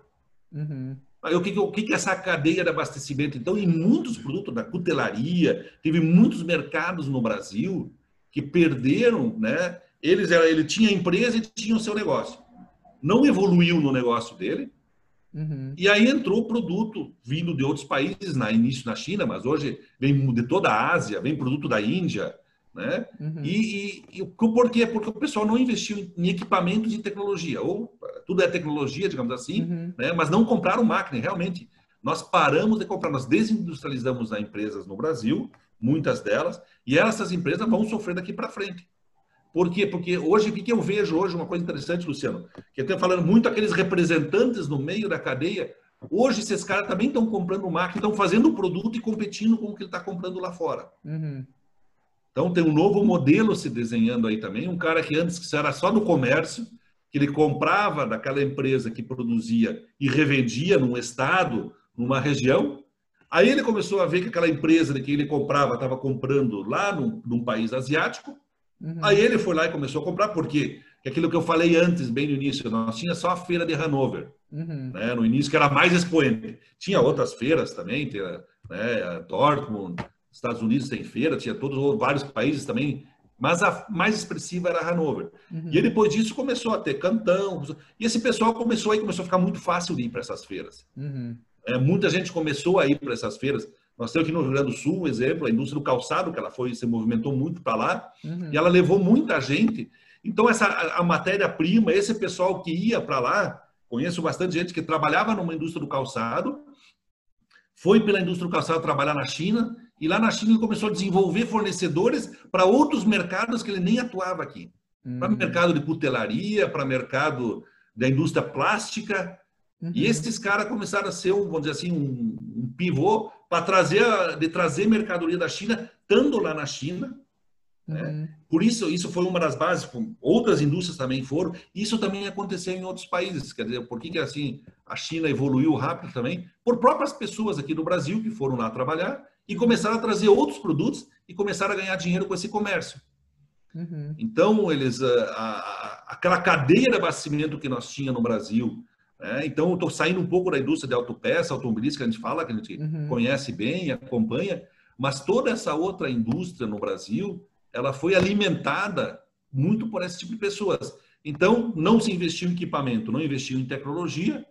Uhum. Aí, o que, o que é essa cadeia de abastecimento? Então, em muitos produtos da cutelaria, teve muitos mercados no Brasil que perderam, né? Eles, ele tinha empresa e tinha o seu negócio. Não evoluiu no negócio dele, Uhum. E aí entrou o produto vindo de outros países, na início na China, mas hoje vem de toda a Ásia, vem produto da Índia, né? Uhum. E, e, e, por quê? Porque o pessoal não investiu em equipamentos de tecnologia, ou tudo é tecnologia, digamos assim, uhum. né? mas não compraram máquina, realmente. Nós paramos de comprar, nós desindustrializamos as empresas no Brasil, muitas delas, e essas empresas vão sofrer daqui para frente. Por quê? Porque hoje, o que eu vejo hoje, uma coisa interessante, Luciano, que eu tenho falando muito aqueles representantes no meio da cadeia, hoje esses caras também estão comprando máquina, estão fazendo o produto e competindo com o que ele está comprando lá fora. Uhum. Então tem um novo modelo se desenhando aí também, um cara que antes era só no comércio, que ele comprava daquela empresa que produzia e revendia num estado, numa região, Aí ele começou a ver que aquela empresa de que ele comprava estava comprando lá num, num país asiático, Uhum. Aí ele foi lá e começou a comprar, por quê? Porque aquilo que eu falei antes, bem no início, nós tinha só a feira de Hanover, uhum. né? no início, que era mais expoente. Tinha outras feiras também, tinha, né, Dortmund, Estados Unidos tem feira, tinha todos vários países também, mas a mais expressiva era Hanover. Uhum. E depois disso começou a ter cantão, e esse pessoal começou aí, começou a ficar muito fácil de ir para essas feiras. Uhum. É, muita gente começou a ir para essas feiras, Nós temos aqui no Rio Grande do Sul, um exemplo, a indústria do calçado, que ela foi, se movimentou muito para lá, uhum. e ela levou muita gente. Então, essa, a matéria-prima, esse pessoal que ia para lá, conheço bastante gente que trabalhava numa indústria do calçado, foi pela indústria do calçado trabalhar na China, e lá na China ele começou a desenvolver fornecedores para outros mercados que ele nem atuava aqui. Uhum. Para mercado de cutelaria, para mercado da indústria plástica. Uhum. E esses caras começaram a ser, um, vamos dizer assim, um, um pivô para trazer, de trazer mercadoria da China, estando lá na China. Né? Uhum. Por isso, isso foi uma das bases. Outras indústrias também foram. Isso também aconteceu em outros países. Quer dizer, por que, que assim a China evoluiu rápido também? Por próprias pessoas aqui do Brasil que foram lá trabalhar e começaram a trazer outros produtos e começaram a ganhar dinheiro com esse comércio. Uhum. Então, eles, a, a, aquela cadeia de abastecimento que nós tínhamos no Brasil, né? então eu estou saindo um pouco da indústria de autopeça, automobilística, que a gente fala, que a gente uhum. conhece bem, acompanha, mas toda essa outra indústria no Brasil, ela foi alimentada muito por esse tipo de pessoas. Então, não se investiu em equipamento, não investiu em tecnologia,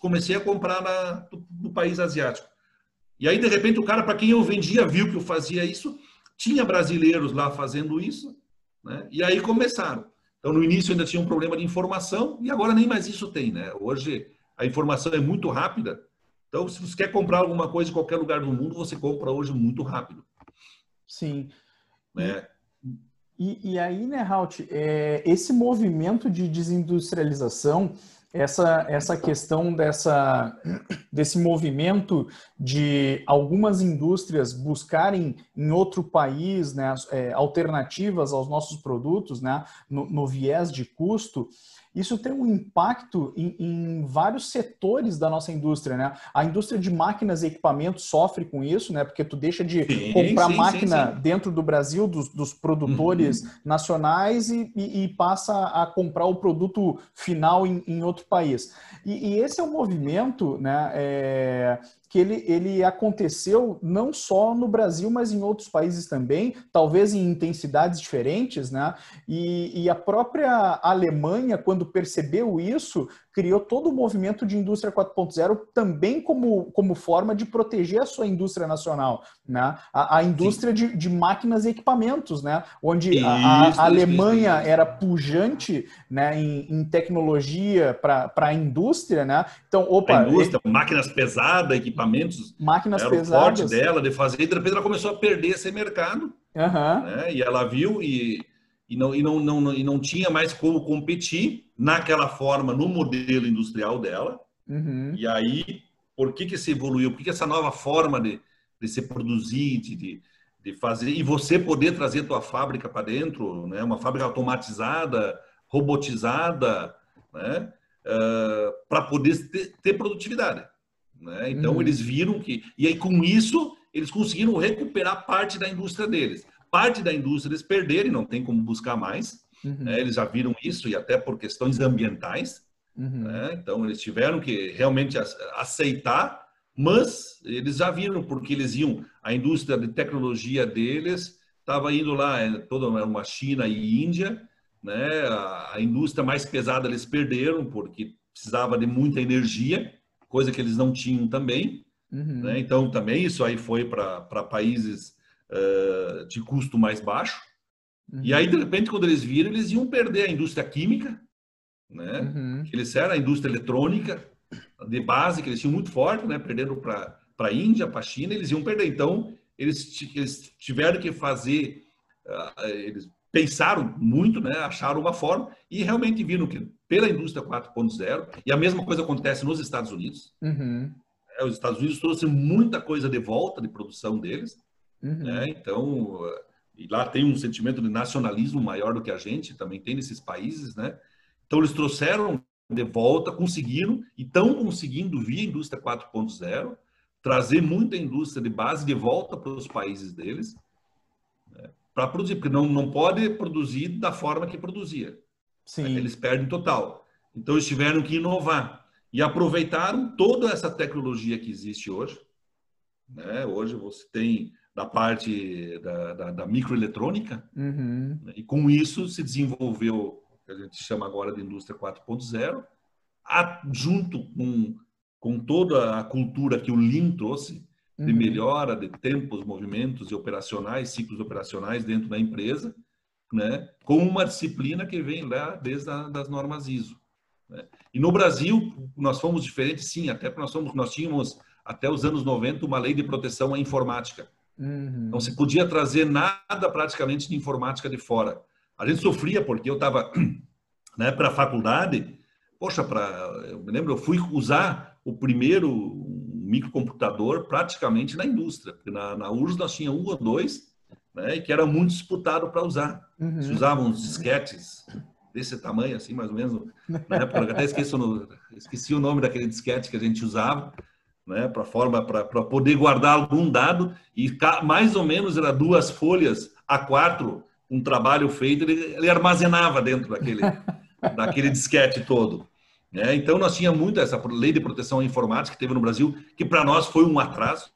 comecei a comprar na, no país asiático. E aí, de repente, o cara para quem eu vendia viu que eu fazia isso, tinha brasileiros lá fazendo isso, né? e aí começaram. Então, no início ainda tinha um problema de informação, e agora nem mais isso tem. Né? Hoje, a informação é muito rápida. Então, se você quer comprar alguma coisa em qualquer lugar do mundo, você compra hoje muito rápido. Sim. Né? E, e aí, né, Halt, é, esse movimento de desindustrialização essa, essa questão dessa, desse movimento de algumas indústrias buscarem em outro país né, é, alternativas aos nossos produtos, né, no, no viés de custo, isso tem um impacto em, em, vários setores da nossa indústria, né? A indústria de máquinas e equipamentos sofre com isso, né? Porque tu deixa de sim, comprar sim, máquina sim, dentro do Brasil, dos, dos produtores uhum. nacionais, e, e, e, passa a comprar o produto final em, em outro país. E, e, esse é um movimento né, é, que ele, ele aconteceu não só no Brasil, mas em outros países também, talvez em intensidades diferentes, né? E, e a própria Alemanha, quando percebeu isso, criou todo o movimento de indústria 4.0 também como, como forma de proteger a sua indústria nacional, né? A, a indústria de, de, máquinas e equipamentos, né? Onde isso, a, a isso, Alemanha isso, era pujante né, em, em tecnologia para a indústria, né? Então, opa... A indústria, ele... máquinas pesadas, equipamentos... Máquinas era pesadas. o forte dela de fazer, e de repente ela começou a perder esse mercado, uhum. né? E ela viu e e não, e não, não, e não tinha mais como competir naquela forma, no modelo industrial dela. Uhum. E aí, por que, que se evoluiu? Por que, que essa nova forma de, de se produzir, de, de fazer, e você poder trazer tua fábrica para dentro, né? uma fábrica automatizada, robotizada, né? Uh, para poder ter, ter produtividade. Né? Então, uhum. eles viram que. E aí, com isso, eles conseguiram recuperar parte da indústria deles parte da indústria eles perderem, não tem como buscar mais. Uhum. Né? Eles já viram isso e até por questões ambientais. Uhum. Né? Então eles tiveram que realmente aceitar, mas eles já viram porque eles iam a indústria de tecnologia deles estava indo lá é, toda uma China e Índia, né? A, a indústria mais pesada eles perderam porque precisava de muita energia, coisa que eles não tinham também. Uhum. Né? Então também isso aí foi para países uh, de custo mais baixo. Uhum. E aí, de repente, quando eles viram, eles iam perder a indústria química, né? Uhum. Eles eram a indústria eletrônica de base, que eles tinham muito forte, né? Perdendo para a Índia, para a China, eles iam perder. Então, eles, eles tiveram que fazer, uh, eles pensaram muito, né? Acharam uma forma e realmente viram que pela indústria 4.0, e a mesma coisa acontece nos Estados Unidos. Uhum. É, os Estados Unidos trouxeram muita coisa de volta de produção deles, Uhum. Né? Então, e lá tem um sentimento de nacionalismo maior do que a gente, também tem nesses países, né? Então, eles trouxeram de volta, conseguiram e estão conseguindo, via indústria 4.0, trazer muita indústria de base de volta para os países deles, né? para produzir, porque não, não pode produzir da forma que produzia. Sim. Né? Eles perdem total. Então, eles tiveram que inovar e aproveitaram toda essa tecnologia que existe hoje. Né? Hoje você tem da parte da, da, da microeletrônica, uhum. Né? e com isso se desenvolveu o que a gente chama agora de indústria 4.0, junto com, com toda a cultura que o Lean trouxe, de uhum. melhora de tempos, movimentos e operacionais, ciclos operacionais dentro da empresa, né, com uma disciplina que vem lá desde a, das normas ISO. Né? E no Brasil nós fomos diferentes, sim, até porque nós fomos, nós tínhamos até os anos 90 uma lei de proteção à informática. Uhum. Não se podia trazer nada praticamente de informática de fora. A gente sofria porque eu estava (clears throat) na época da faculdade, poxa, para eu me lembro, eu fui usar o primeiro microcomputador praticamente na indústria, porque na, na URSS nós tinha um ou dois, né, e que era muito disputado para usar. Uhum. Se usavam os disquetes desse tamanho, assim, mais ou menos, na época, eu até esqueci, no, esqueci o nome daquele disquete que a gente usava, né, para forma para poder guardar algum dado e mais ou menos era duas folhas a quatro um trabalho feito ele, ele armazenava dentro daquele (laughs) daquele disquete todo né? então nós tínhamos muito essa lei de proteção informática que teve no Brasil que para nós foi um atraso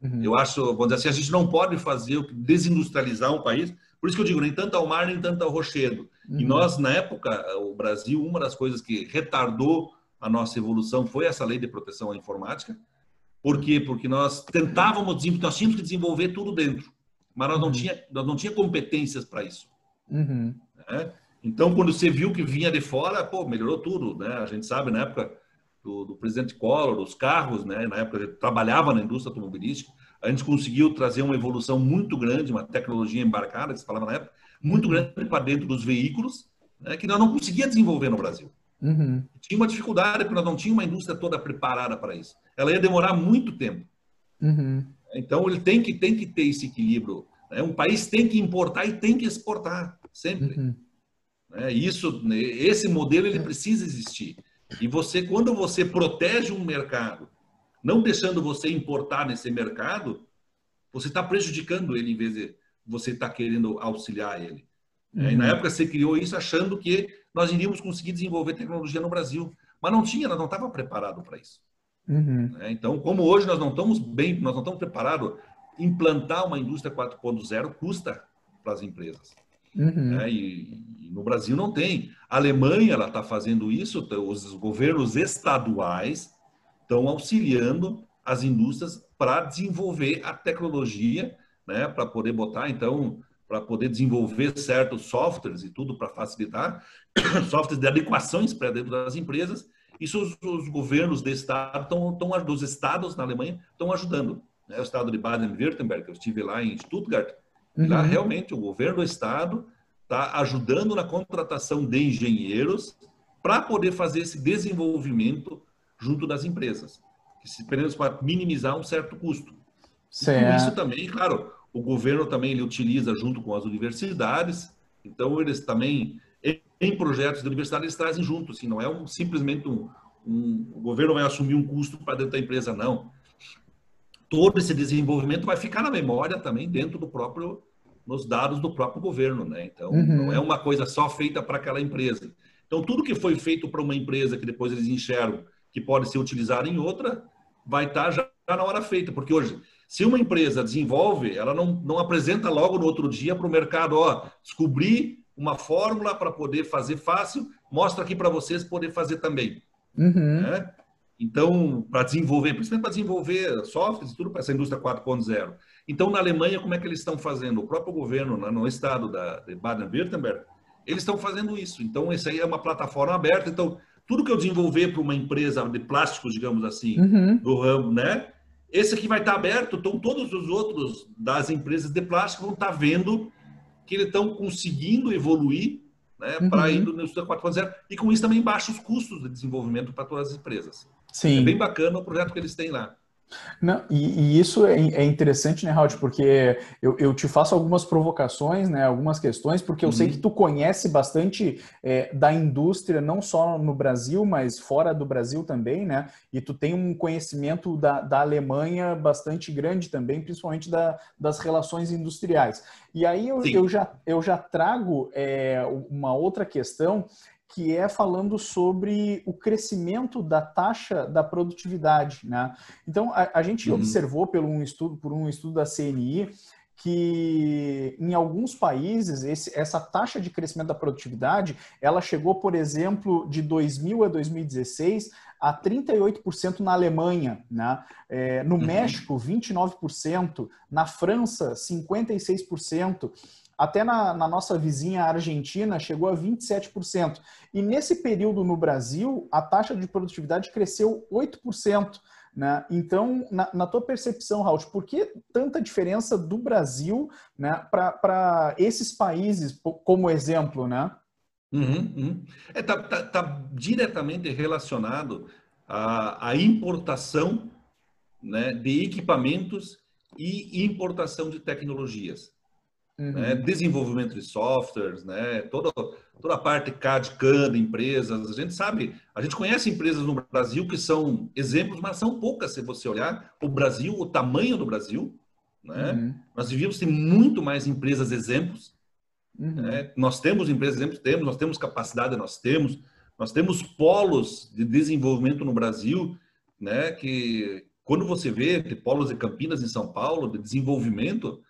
uhum. eu acho vamos dizer assim a gente não pode fazer desindustrializar um país por isso que eu digo nem tanto ao mar nem tanto ao rochedo uhum. e nós na época o Brasil uma das coisas que retardou a nossa evolução foi essa lei de proteção à informática por quê? Porque nós tentávamos, nós tínhamos que desenvolver tudo dentro, mas nós não uhum. tinha, nós não tinha competências para isso. Uhum. Né? Então, quando você viu que vinha de fora, pô, melhorou tudo, né? A gente sabe na época do, do presidente Collor, dos carros, né? Na época a gente trabalhava na indústria automobilística, a gente conseguiu trazer uma evolução muito grande, uma tecnologia embarcada, que se falava na época, muito grande para dentro dos veículos, né? que nós não conseguia desenvolver no Brasil. Uhum. Tinha uma dificuldade, porque nós não tínhamos uma indústria toda preparada para isso. Ela ia demorar muito tempo. Uhum. Então, ele tem que, tem que ter esse equilíbrio. Né? Um país tem que importar e tem que exportar, sempre. Uhum. Né? Isso, né, esse modelo ele precisa existir. E você, quando você protege um mercado, não deixando você importar nesse mercado, você está prejudicando ele em vez de você estar tá querendo auxiliar ele. Uhum. E na época você criou isso achando que nós iríamos conseguir desenvolver tecnologia no Brasil. Mas não tinha, nós não estava preparado para isso. Uhum. Né? Então, como hoje nós não estamos bem, nós não estamos preparados, implantar uma indústria 4.0 custa para as empresas. Uhum. Né? E, e, no Brasil não tem. A Alemanha ela está fazendo isso, os governos estaduais estão auxiliando as indústrias para desenvolver a tecnologia, né, para poder botar então para poder desenvolver certos softwares e tudo para facilitar, (coughs) softwares de adequações para dentro das empresas. Isso os, os governos de estado estão, estão, dos estados na Alemanha estão ajudando. Né? O estado de Baden-Württemberg, eu estive lá em Stuttgart, uhum. lá realmente o governo do estado está ajudando na contratação de engenheiros para poder fazer esse desenvolvimento junto das empresas, que se para minimizar um certo custo. Certo. isso também, claro, o governo também ele utiliza junto com as universidades. Então, eles também, em projetos de universidade, eles trazem junto. Assim, não é um, simplesmente um, um, o governo vai assumir um custo para dentro da empresa, não. Todo esse desenvolvimento vai ficar na memória também dentro do próprio, nos dados do próprio governo, né? Então, uhum. não é uma coisa só feita para aquela empresa. Então, tudo que foi feito para uma empresa que depois eles enxergam que pode ser utilizado em outra, vai estar já na hora feita, porque hoje se uma empresa desenvolve, ela não, não apresenta logo no outro dia para o mercado, ó, descobri uma fórmula para poder fazer fácil, mostra aqui para vocês poder fazer também. Uhum. Né? Então, para desenvolver, principalmente para desenvolver softwares e tudo para essa indústria 4.0. Então, na Alemanha, como é que eles estão fazendo? O próprio governo, no estado da, de Baden-Württemberg, eles estão fazendo isso. Então, isso aí é uma plataforma aberta. Então, tudo que eu desenvolver para uma empresa de plásticos, digamos assim, uhum. do ramo, né? Esse aqui vai estar aberto, então todos os outros das empresas de plástico vão estar vendo que eles estão conseguindo evoluir né, uhum. para ir no Indústria 4.0 e com isso também baixa os custos de desenvolvimento para todas as empresas. Sim. É bem bacana o projeto que eles têm lá. Não, e, e, isso é, é, interessante, né, Raul, porque eu, eu, te faço algumas provocações, né, algumas questões, porque eu uhum. sei que tu conhece bastante é, da indústria, não só no Brasil, mas fora do Brasil também, né, e tu tem um conhecimento da, da Alemanha bastante grande também, principalmente da, das relações industriais. E aí eu, eu já, eu já trago é, uma outra questão que é falando sobre o crescimento da taxa da produtividade. Né? Então, a, a gente uhum. observou por um, estudo, por um estudo da CNI que em alguns países esse, essa taxa de crescimento da produtividade ela chegou, por exemplo, de 2000 a 2016 a 38% na Alemanha, né? É, no uhum. México 29%, na França 56%, até na, na, nossa vizinha Argentina chegou a 27%. E nesse período no Brasil, a taxa de produtividade cresceu 8%. Né? Então, na, na, tua percepção, Raul, por que tanta diferença do Brasil né, para esses países, como exemplo? Né? Uhum, uhum. É, tá, tá, tá, diretamente relacionado à, à importação né, de equipamentos e importação de tecnologias. Né? Uhum. Né? Desenvolvimento de softwares, né? toda, toda a parte CAD, CAN de empresas. A gente sabe, a gente conhece empresas no Brasil que são exemplos, mas são poucas se você olhar o Brasil, o tamanho do Brasil. Né? Uhum. Nós devíamos ter muito mais empresas exemplos. Uhum. Né? Nós temos empresas exemplos, temos, nós temos capacidade, nós temos. Nós temos polos de desenvolvimento no Brasil, né? que quando você vê polos de Campinas em São Paulo, de desenvolvimento,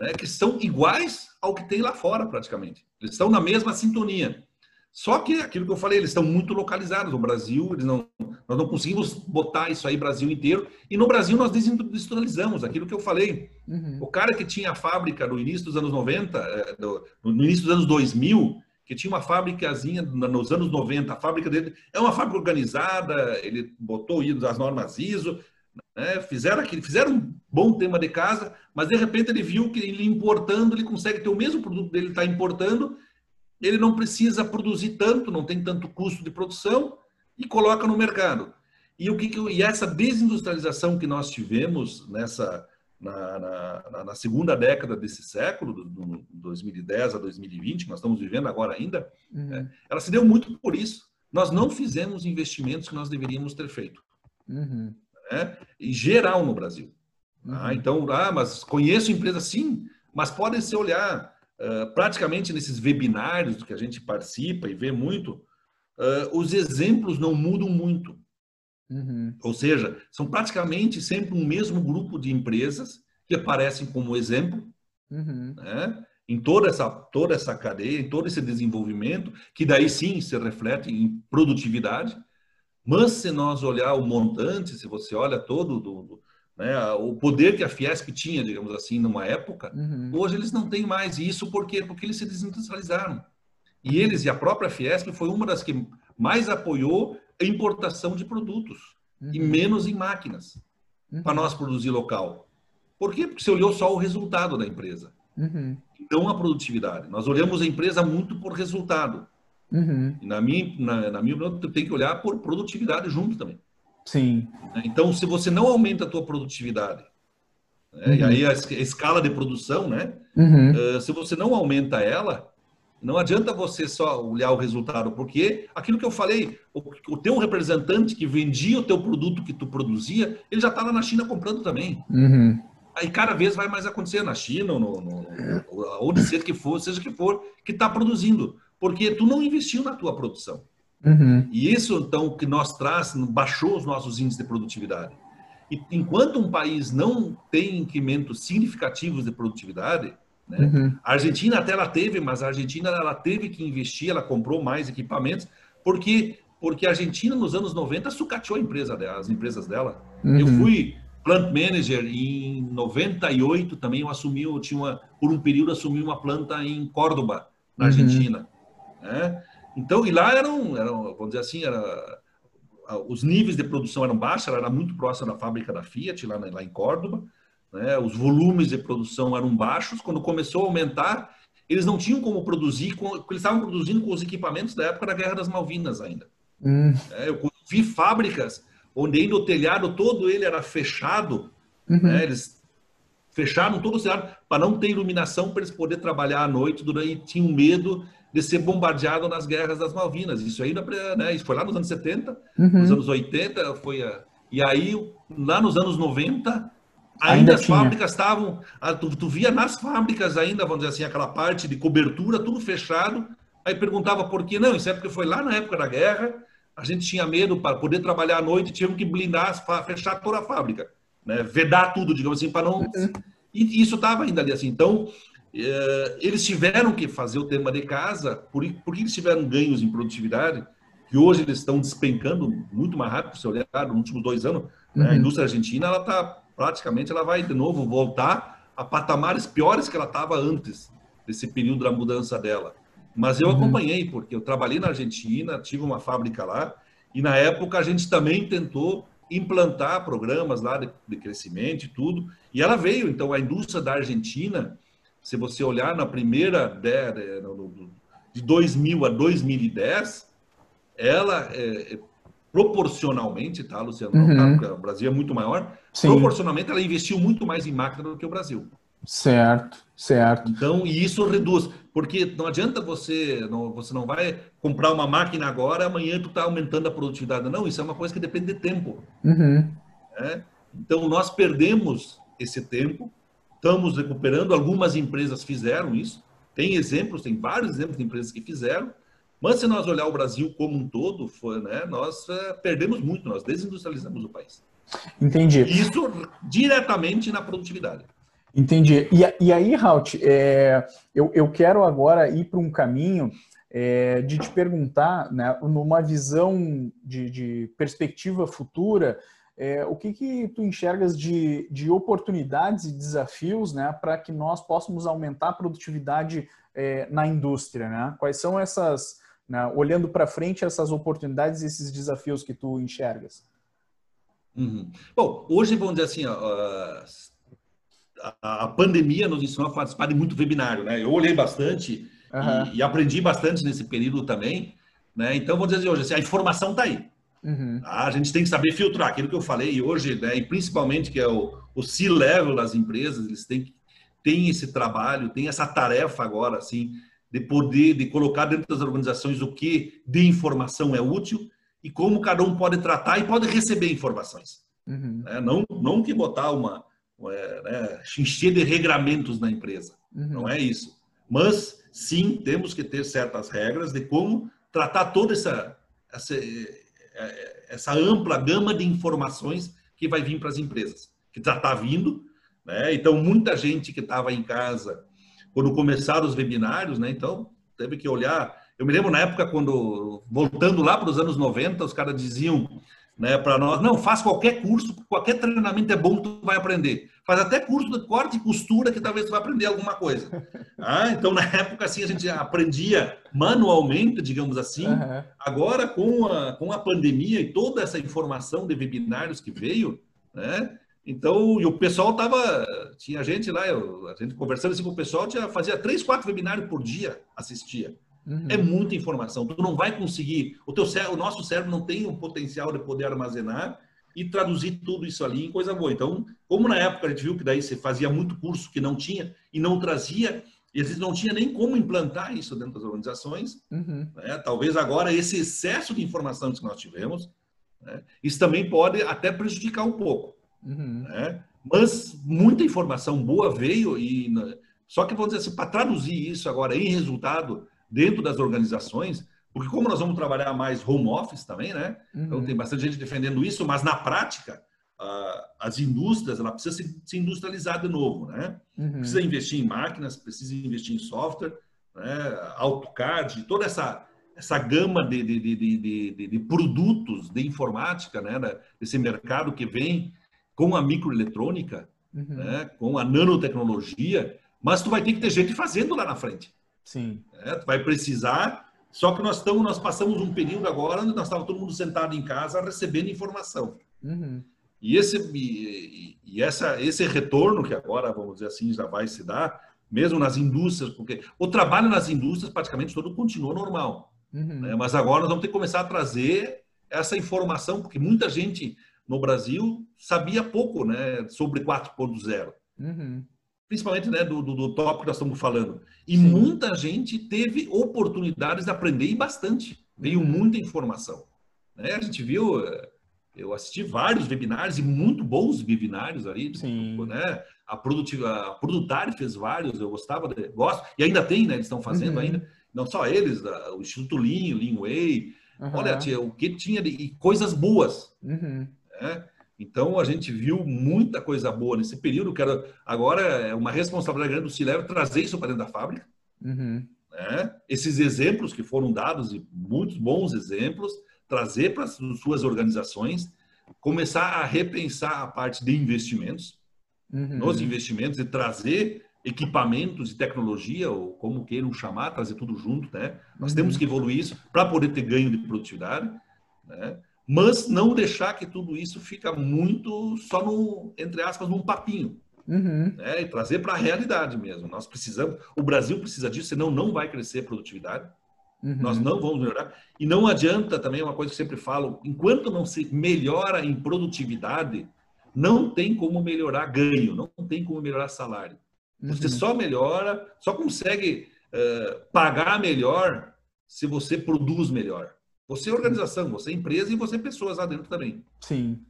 né, que são iguais ao que tem lá fora, praticamente. Eles estão na mesma sintonia. Só que aquilo que eu falei, eles estão muito localizados. No Brasil, eles não, nós não conseguimos botar isso aí Brasil inteiro. E no Brasil nós desindustrializamos, aquilo que eu falei. Uhum. O cara que tinha a fábrica no início dos anos 90, é, no início dos anos 2000, que tinha uma fábricazinha nos anos 90, a fábrica dele é uma fábrica organizada, ele botou as normas ISO, né? Fizeram aquilo, fizeram um bom tema de casa, mas de repente ele viu que ele importando, ele consegue ter o mesmo produto dele está importando, ele não precisa produzir tanto, não tem tanto custo de produção e coloca no mercado. E o que, que e essa desindustrialização que nós tivemos nessa na, na, na, segunda década desse século, do, 2010 a 2020, que nós estamos vivendo agora ainda, uhum. é, ela se deu muito por isso. Nós não fizemos investimentos que nós deveríamos ter feito. Uhum né? em geral no Brasil. Ah, uhum. então, ah, mas conheço empresas sim, mas podem se olhar uh, praticamente nesses webinários que a gente participa e vê muito, uh, os exemplos não mudam muito. Uhum. Ou seja, são praticamente sempre um mesmo grupo de empresas que aparecem como exemplo, uhum. né? em toda essa, toda essa cadeia, em todo esse desenvolvimento, que daí sim se reflete em produtividade, mas se nós olhar o montante, se você olha todo do, do né, o poder que a Fiesp tinha, digamos assim, numa época, uhum. hoje eles não têm mais. E isso por quê? Porque eles se desindustrializaram. E eles e a própria Fiesp foi uma das que mais apoiou a importação de produtos uhum. e menos em máquinas uhum. para nós produzir local. Por quê? Porque você olhou só o resultado da empresa, uhum. não a produtividade. Nós olhamos a empresa muito por resultado. Uhum. Na, minha, na, na minha opinião, tem que olhar por produtividade junto também. Sim. Né? Então, se você não aumenta a tua produtividade, né? uhum. e aí a, escala de produção, né? Uhum. Uh, se você não aumenta ela, não adianta você só olhar o resultado, porque aquilo que eu falei, o, o teu representante que vendia o teu produto que tu produzia, ele já está lá na China comprando também. Uhum. Aí cada vez vai mais acontecer na China, ou no, no, no, onde seja que for, seja que for, que está produzindo porque tu não investiu na tua produção. Uhum. E isso, então, que nós traz, baixou os nossos índices de produtividade. E enquanto um país não tem incrementos significativos de produtividade, né, uhum. a Argentina até ela teve, mas a Argentina ela teve que investir, ela comprou mais equipamentos, porque porque a Argentina nos anos 90 sucateou a empresa dela, as empresas dela. Uhum. Eu fui plant manager em 98 também eu assumi, eu tinha uma, por um período assumi uma planta em Córdoba, na uhum. Argentina. Né? Então, e lá eram, eram, vamos dizer assim, era, os níveis de produção eram baixos, ela era muito próxima da fábrica da Fiat, lá, lá em Córdoba, né? os volumes de produção eram baixos. Quando começou a aumentar, eles não tinham como produzir, com, eles estavam produzindo com os equipamentos da época da Guerra das Malvinas ainda. Hum. É, eu vi fábricas onde ainda o telhado todo ele era fechado, uhum. né? eles fecharam todo o telhado para não ter iluminação para eles poderem trabalhar à noite, durante, tinham medo de ser bombardeado nas guerras das Malvinas. Isso ainda, né, isso foi lá nos anos 70, uhum. nos anos 80, foi a, e aí lá nos anos 90 ainda, ainda as tinha. fábricas estavam, tu, tu, via nas fábricas ainda, vamos dizer assim, aquela parte de cobertura, tudo fechado. Aí perguntava por que não, isso é porque foi lá na época da guerra, a gente tinha medo para poder trabalhar à noite, tínhamos que blindar, fechar toda a fábrica, né? vedar tudo, digamos assim, para não. Uhum. E isso estava ainda ali assim. Então, eles tiveram que fazer o tema de casa, por, porque eles tiveram ganhos em produtividade, que hoje eles estão despencando muito mais rápido, se olhar nos últimos dois anos. Né? Uhum. A indústria argentina, ela está praticamente, ela vai de novo voltar a patamares piores que ela estava antes desse período da mudança dela. Mas eu uhum. acompanhei, porque eu trabalhei na Argentina, tive uma fábrica lá, e na época a gente também tentou implantar programas lá de, de crescimento e tudo. E ela veio, então, a indústria da Argentina, se você olhar na primeira de, de 2000 a 2010, ela é, é, proporcionalmente, tá, Luciano? Uhum. Tá, o Brasil é muito maior. Sim. Proporcionalmente, ela investiu muito mais em máquina do que o Brasil. Certo, certo. Então, e isso reduz, porque não adianta você, não, você não vai comprar uma máquina agora, amanhã tu está aumentando a produtividade. Não, isso é uma coisa que depende de tempo. Uhum. É? Então, nós perdemos esse tempo, estamos recuperando, algumas empresas fizeram isso, tem exemplos, tem vários exemplos de empresas que fizeram, mas se nós olhar o Brasil como um todo, foi, né, nós é, perdemos muito, nós desindustrializamos o país. Entendi. Isso diretamente na produtividade. Entendi. E, e aí, Raut, é, eu, eu quero agora ir para um caminho é, de te perguntar, né, numa visão de, de perspectiva futura, é, o que, que tu enxergas de, de oportunidades e desafios né, para que nós possamos aumentar a produtividade é, na indústria? Né? Quais são essas, né, olhando para frente, essas oportunidades e esses desafios que tu enxergas? Uhum. Bom, hoje, vamos dizer assim, ó, a, a, pandemia nos ensinou a participar de muito webinário, né? Eu olhei bastante uhum. e, e, aprendi bastante nesse período também, né? Então, vou dizer assim, hoje, assim, a informação está aí. Uhum. Tá? A gente tem que saber filtrar aquilo que eu falei hoje, né? E principalmente que é o, o C-level das empresas, eles têm, têm esse trabalho, têm essa tarefa agora, assim, de poder, de colocar dentro das organizações o que de informação é útil e como cada um pode tratar e pode receber informações. Uhum. Né? Não, não que botar uma, é, né, encher de regramentos na empresa. Uhum. Não é isso. Mas, sim, temos que ter certas regras de como tratar toda essa, essa, é, essa ampla gama de informações que vai vir para as empresas, que já está vindo. Né? Então, muita gente que estava em casa, quando começaram os webinários, né? então teve que olhar. Eu me lembro na época, quando, voltando lá para os anos 90, os caras diziam né, para nós, não, faz qualquer curso, qualquer treinamento é bom, tu vai aprender. Faz até curso de corte e costura que talvez tu vai aprender alguma coisa. (laughs) Ah, então, na época, assim, a gente aprendia manualmente, digamos assim. Uhum. Agora, com a, com a pandemia e toda essa informação de webinários que veio, né, então, e o pessoal tava, tinha gente lá, eu, a gente conversando assim com o pessoal, tinha, fazia três, quatro webinários por dia, assistia. Uhum. É muita informação. Tu não vai conseguir. O teu cérebro, o nosso cérebro não tem um potencial de poder armazenar e traduzir tudo isso ali em coisa boa. Então, como na época a gente viu que daí você fazia muito curso que não tinha e não trazia, e às vezes não tinha nem como implantar isso dentro das organizações, uhum. né? talvez agora esse excesso de informação que nós tivemos, né? isso também pode até prejudicar um pouco. Uhum. Né? Mas muita informação boa veio e só que vamos dizer assim, para traduzir isso agora em resultado, dentro das organizações, porque como nós vamos trabalhar mais home office também, né? Então, uhum. Então tem bastante gente defendendo isso, mas na prática as indústrias ela precisa se, industrializar de novo, né? Uhum. Precisa investir em máquinas, precisa investir em software, né? AutoCAD, toda essa essa gama de, de, de, de, de produtos de informática, né? Desse mercado que vem com a microeletrônica, uhum. né? Com a nanotecnologia, mas tu vai ter que ter gente fazendo lá na frente. Sim. É, vai precisar. Só que nós estamos, nós passamos um período agora onde nós estávamos todo mundo sentado em casa recebendo informação. Uhum. E esse e, e, essa esse retorno que agora vamos dizer assim já vai se dar, mesmo nas indústrias, porque o trabalho nas indústrias praticamente todo continua normal. Uhum. Né? Mas agora nós vamos ter que começar a trazer essa informação, porque muita gente no Brasil sabia pouco, né, sobre 4.0. Uhum principalmente né, do, do, do, tópico que nós estamos falando. E Sim. muita gente teve oportunidades de aprender e bastante. Veio uhum. muita informação. Né? A gente viu, eh, eu assisti vários webinários e muito bons webinários ali. Sim. Né? A, Produtiva, a Produtari fez vários, eu gostava, de, gosto, e ainda tem, né? Eles estão fazendo uhum. ainda. Não só eles, o Instituto Lean, o Lean Way. Uhum. Olha, tia, o que tinha de coisas boas. Uhum. Né? Então a gente viu muita coisa boa nesse período. Quero agora é uma responsabilidade grande do Cilever trazer isso para dentro da fábrica. Uhum. Né? Esses exemplos que foram dados e muitos bons exemplos trazer para as suas organizações, começar a repensar a parte de investimentos, uhum. nos investimentos e trazer equipamentos e tecnologia, ou como queiram chamar, trazer tudo junto, né? Nós uhum. temos que evoluir isso para poder ter ganho de produtividade, né? Mas não deixar que tudo isso fica muito só no, entre aspas, num papinho. Uhum. Né? E trazer para a realidade mesmo. Nós precisamos, o Brasil precisa disso, senão não vai crescer a produtividade. Uhum. Nós não vamos melhorar. E não adianta também, uma coisa que eu sempre falo, enquanto não se melhora em produtividade, não tem como melhorar ganho, não tem como melhorar salário. Você uhum. só melhora, só consegue uh, pagar melhor se você produz melhor. Você é organização, você é empresa e você é pessoas lá dentro também. Sim.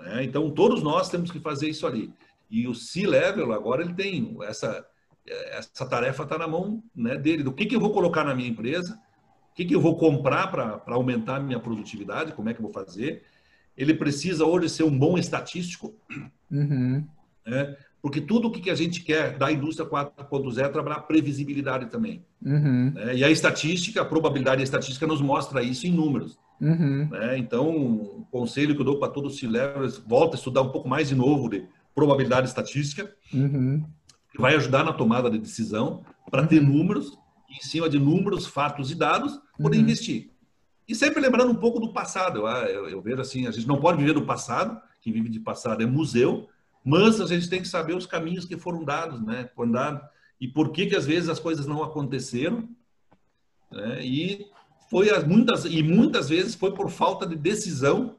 É, então, todos nós temos que fazer isso ali. E o C-Level, agora, ele tem essa, essa tarefa está na mão né, dele. Do que, que eu vou colocar na minha empresa, o que, que eu vou comprar para aumentar a minha produtividade, como é que eu vou fazer. Ele precisa hoje ser um bom estatístico, uhum. né, porque tudo o que a gente quer da indústria 4.0 é trabalhar previsibilidade também. Uhum. Né, e a estatística, a probabilidade estatística nos mostra isso em números. Uhum. Né, então, o conselho que eu dou para todos os C-Levels, volta a estudar um pouco mais de novo de probabilidade estatística. Uhum que vai ajudar na tomada de decisão para ter números, e em cima de números, fatos e dados, poder uhum. investir. E sempre lembrando um pouco do passado. Ah, eu, eu, vejo assim, a gente não pode viver do passado, quem vive de passado é museu, mas a gente tem que saber os caminhos que foram dados, né? Foram dados, e por que que às vezes as coisas não aconteceram, né? E foi as, muitas e muitas vezes foi por falta de decisão,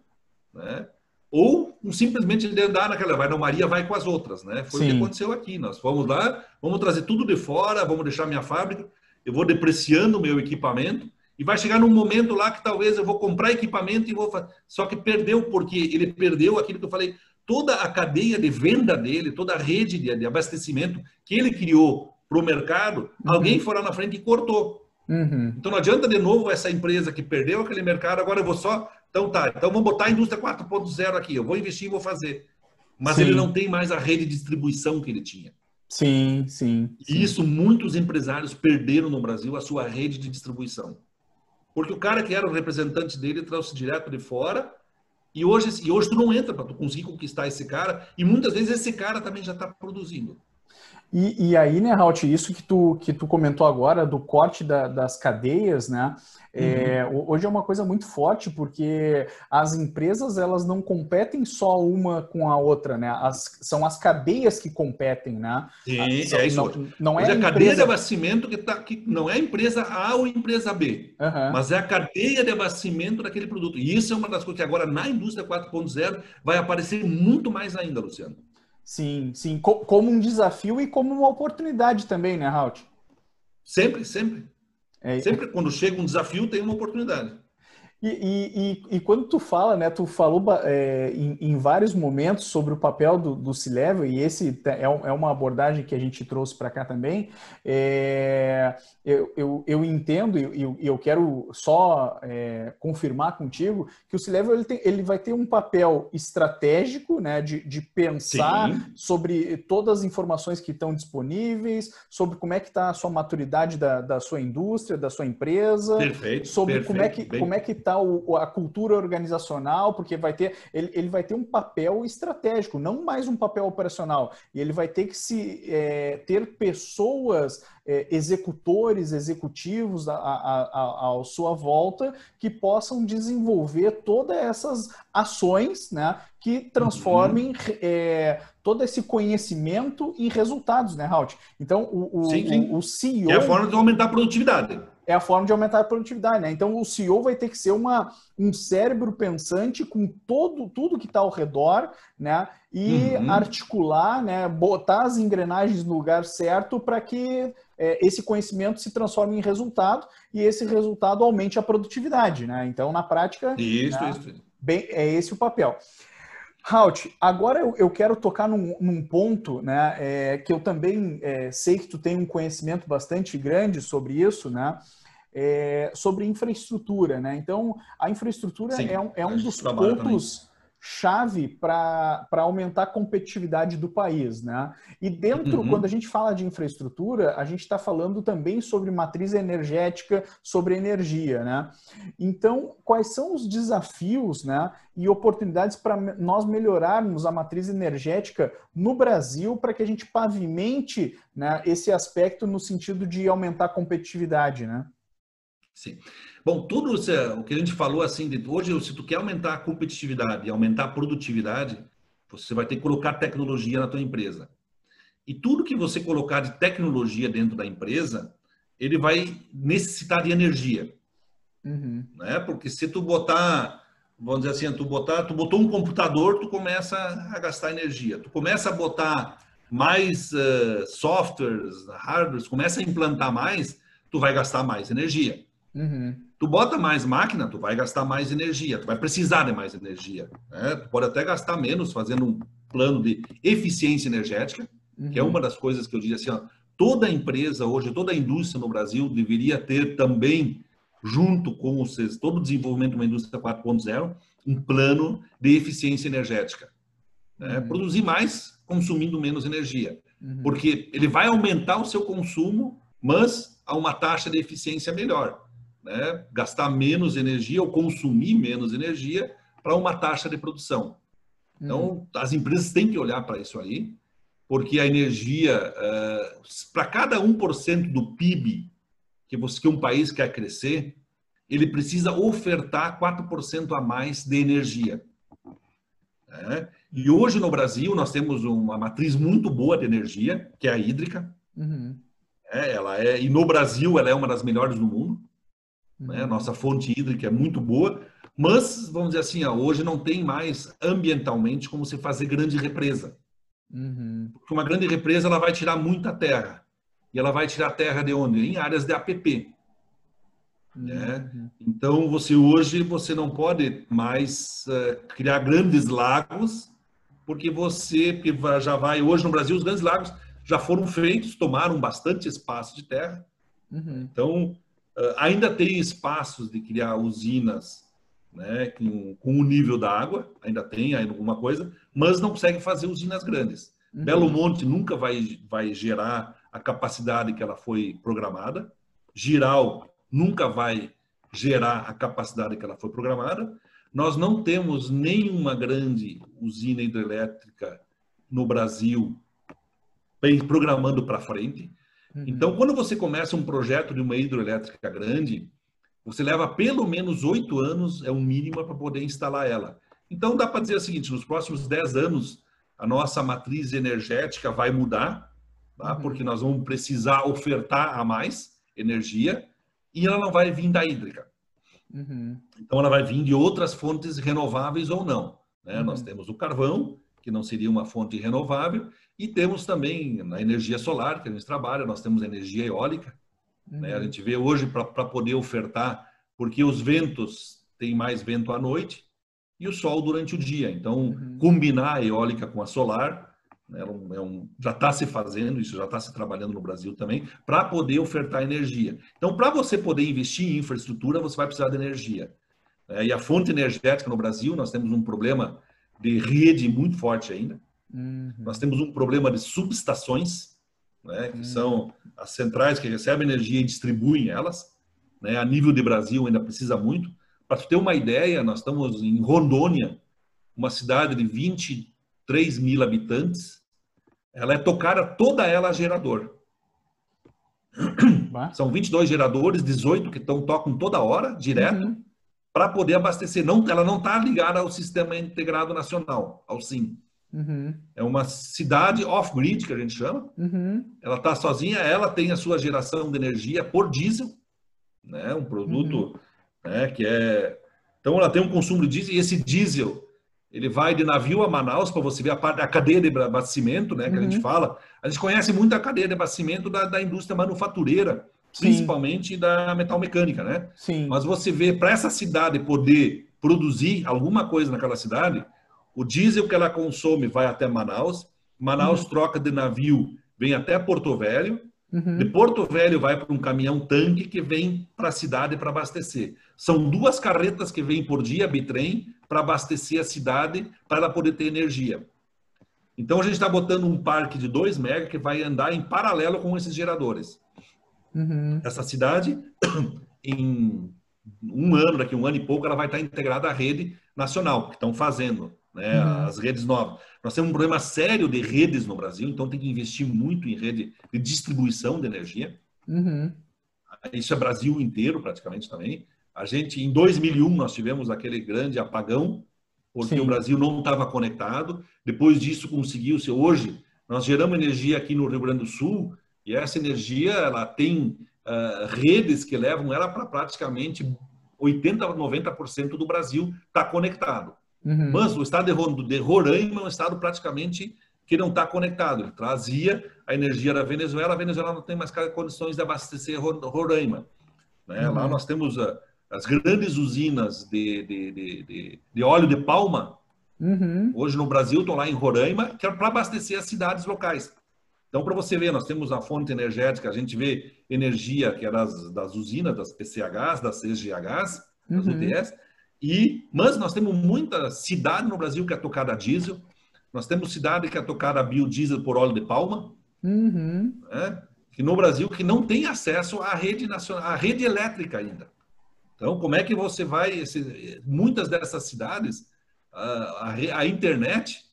né? ou simplesmente de andar naquela, vai na Maria, vai com as outras, né? Foi Sim. o que aconteceu aqui. Nós vamos lá, vamos trazer tudo de fora, vamos deixar minha fábrica, eu vou depreciando o meu equipamento e vai chegar num momento lá que talvez eu vou comprar equipamento e vou fazer. Só que perdeu, porque ele perdeu aquilo que eu falei, toda a cadeia de venda dele, toda a rede de, abastecimento que ele criou para o mercado, uhum. alguém foi lá na frente e cortou. Uhum. Então não adianta de novo essa empresa que perdeu aquele mercado, agora eu vou só então tá, então vamos botar a indústria 4.0 aqui, eu vou investir e vou fazer. Mas sim. ele não tem mais a rede de distribuição que ele tinha. Sim, sim. E sim. isso muitos empresários perderam no Brasil a sua rede de distribuição. Porque o cara que era o representante dele trouxe direto de fora e hoje, e hoje tu não entra para tu conseguir conquistar esse cara e muitas vezes esse cara também já está produzindo. E, e, aí, né, Raut, isso que tu, que tu comentou agora do corte da, das cadeias, né? É, uhum. Hoje é uma coisa muito forte porque as empresas elas não competem só uma com a outra, né? As, são as cadeias que competem, né? Sim, são, é isso. Não, não é a, empresa... cadeia de abastecimento que, tá, que não é a empresa A ou a empresa B, uhum. mas é a cadeia de abastecimento daquele produto. E isso é uma das coisas que agora na indústria 4.0 vai aparecer muito mais ainda, Luciano. Sim, sim, como um desafio e como uma oportunidade também, né, Raut? Sempre, sempre. É, sempre quando chega um desafio, tem uma oportunidade. E, e, e, quando tu fala, né, tu falou é, em, em, vários momentos sobre o papel do, do C-Level, e esse é, é, uma abordagem que a gente trouxe para cá também, é, eu, eu, eu, entendo e eu, eu, quero só é, confirmar contigo que o C-Level ele, ele vai ter um papel estratégico, né, de, de pensar Sim. sobre todas as informações que estão disponíveis, sobre como é que está a sua maturidade da, da sua indústria, da sua empresa, perfeito, sobre perfeito, como é que, como é que está a cultura organizacional, porque vai ter ele, ele vai ter um papel estratégico, não mais um papel operacional. E ele vai ter que se é, ter pessoas, é, executores, executivos à, à, à, sua volta que possam desenvolver todas essas ações, né, que transformem uhum. é, todo esse conhecimento em resultados, né, Halt? Então, o, o, sim, sim. o CEO... É a forma de aumentar a produtividade é a forma de aumentar a produtividade, né? Então o CEO vai ter que ser uma, um cérebro pensante com todo tudo que está ao redor, né? E uhum. articular, né? Botar as engrenagens no lugar certo para que é, esse conhecimento se transforme em resultado e esse resultado aumente a produtividade, né? Então na prática, isso, né? isso. Bem, é esse o papel. Halt, agora eu, eu quero tocar num, num ponto, né, é, que eu também é, sei que tu tem um conhecimento bastante grande sobre isso, né, é, sobre infraestrutura, né? Então, a infraestrutura Sim, é um, é um dos pontos chave para aumentar a competitividade do país. Né? E dentro, uhum. quando a gente fala de infraestrutura, a gente está falando também sobre matriz energética, sobre energia. Né? Então, quais são os desafios né, e oportunidades para nós melhorarmos a matriz energética no Brasil para que a gente pavimente né, esse aspecto no sentido de aumentar a competitividade? Né? Sim. Bom, tudo o que a gente falou assim, de, hoje, se tu quer aumentar a competitividade e aumentar a produtividade, você vai ter que colocar tecnologia na tua empresa. E tudo que você colocar de tecnologia dentro da empresa, ele vai necessitar de energia. Uhum. Né? Porque se tu botar, vamos dizer assim, tu botar, tu botou um computador, tu começa a gastar energia. Tu começa a botar mais uh, softwares, hardwares, começa a implantar mais, tu vai gastar mais energia. Uhum. Tu bota mais máquina, tu vai gastar mais energia, tu vai precisar de mais energia. Né? Tu pode até gastar menos fazendo um plano de eficiência energética, uhum. que é uhum. uma das coisas que eu diria assim, ó, toda empresa hoje, toda indústria no Brasil deveria ter também, junto com vocês, todo o desenvolvimento de uma indústria 4.0, um plano de eficiência energética. Né? Uhum. Produzir mais, consumindo menos energia. Uhum. Porque ele vai aumentar o seu consumo, mas a uma taxa de eficiência melhor né, gastar menos energia ou consumir menos energia para uma taxa de produção. Então, uhum. as empresas têm que olhar para isso aí, porque a energia, uh, para cada 1% do PIB que, você, que um país quer crescer, ele precisa ofertar 4% a mais de energia. É? E hoje no Brasil nós temos uma matriz muito boa de energia, que é a hídrica. Uhum. É, ela é, e no Brasil ela é uma das melhores do mundo. Né? Nossa fonte hídrica é muito boa, mas, vamos dizer assim, hoje não tem mais ambientalmente como se fazer grande represa. Uhum. Porque uma grande represa ela vai tirar muita terra. E ela vai tirar terra de onde? Em áreas de APP. Né? Uhum. Então, você hoje você não pode mais uh, criar grandes lagos, porque você já vai. Hoje no Brasil, os grandes lagos já foram feitos, tomaram bastante espaço de terra. Uhum. Então, ainda tem espaços de criar usinas né, com, com o nível da água, ainda tem ainda alguma coisa, mas não consegue fazer usinas grandes. Uhum. Belo Monte nunca vai, vai gerar a capacidade que ela foi programada. Giral nunca vai gerar a capacidade que ela foi programada. Nós não temos nenhuma grande usina hidrelétrica no Brasil programando para frente. Uhum. Então, quando você começa um projeto de uma hidroelétrica grande, você leva pelo menos oito anos, é o mínimo para poder instalar ela. Então, dá para dizer o seguinte: nos próximos dez anos, a nossa matriz energética vai mudar, tá? uhum. porque nós vamos precisar ofertar a mais energia e ela não vai vir da hídrica. Uhum. Então, ela vai vir de outras fontes renováveis ou não. Né? Nós uhum. temos o carvão, que não seria uma fonte renovável, e temos também na energia solar, que a gente trabalha, nós temos energia eólica. Uhum. Né? A uhum. gente vê hoje para poder ofertar, porque os ventos têm mais vento à noite e o sol durante o dia. Então, uhum. combinar a eólica com a solar né, é um, já está se fazendo, isso já está se trabalhando no Brasil também, para poder ofertar energia. Então, para você poder investir em infraestrutura, você vai precisar de energia. É, e a fonte energética no Brasil, nós temos um problema de rede muito forte ainda. Uhum. Nós temos um problema de subestações, né, que uhum. são as centrais que recebem energia e distribuem elas. Né, a nível de Brasil ainda precisa muito. Para ter uma ideia, nós estamos em Rondônia, uma cidade de 23 mil habitantes. Ela é tocada toda ela a gerador. Bah. São 22 geradores, 18 que estão tocam toda hora, direto, uhum. para poder abastecer. Não, ela não está ligada ao Sistema Integrado Nacional, ao SIM. Uhum. É uma cidade off-grid, que a gente chama. Uhum. Ela está sozinha, ela tem a sua geração de energia por diesel, né? um produto uhum. né, que é. Então, ela tem um consumo de diesel, e esse diesel ele vai de navio a Manaus para você ver a, parte, a cadeia de abastecimento, né, que a gente uhum. fala. A gente conhece muito a cadeia de abastecimento da, da indústria manufatureira, Sim. principalmente da metal mecânica, né? Sim. Mas você vê, para essa cidade poder produzir alguma coisa naquela cidade, o diesel que ela consome vai até Manaus, Manaus uhum. troca de navio, vem até Porto Velho, uhum. de Porto Velho vai para um caminhão tanque que vem para a cidade para abastecer. São duas carretas que vêm por dia, bitrem, para abastecer a cidade para ela poder ter energia. Então a gente está botando um parque de 2 mega que vai andar em paralelo com esses geradores. Uhum. Essa cidade, (clears throat) em um ano, daqui um ano e pouco, ela vai estar integrada à rede nacional, que estão fazendo, né, uhum. as redes novas. Nós temos um problema sério de redes no Brasil, então tem que investir muito em rede de distribuição de energia. Uhum. Isso é Brasil inteiro, praticamente também. A gente, em 2001, nós tivemos aquele grande apagão, porque Sim. o Brasil não estava conectado. Depois disso, conseguiu-se. Hoje, nós geramos energia aqui no Rio Grande do Sul, e essa energia ela tem uh, redes que levam ela para praticamente 80%, 90% do Brasil está conectado. Uhum. Mas o estado de Roraima é um estado praticamente que não está conectado. Ele trazia a energia da Venezuela, a Venezuela não tem mais condições de abastecer Roraima. Né? Uhum. Lá nós temos uh, as grandes usinas de, de, de, de óleo de palma, uhum. hoje no Brasil, estão lá em Roraima, que é para abastecer as cidades locais. Então, para você ver, nós temos a fonte energética, a gente vê energia que é das, das usinas, das PCHs, das CGHs, das uhum. UTS, e, mas nós temos muita cidade no Brasil que é tocada a diesel, nós temos cidade que é tocada a biodiesel por óleo de palma, uhum. né? que no Brasil que não tem acesso à rede nacional, à rede elétrica ainda. Então, como é que você vai? Esse, muitas dessas cidades, a, a, a internet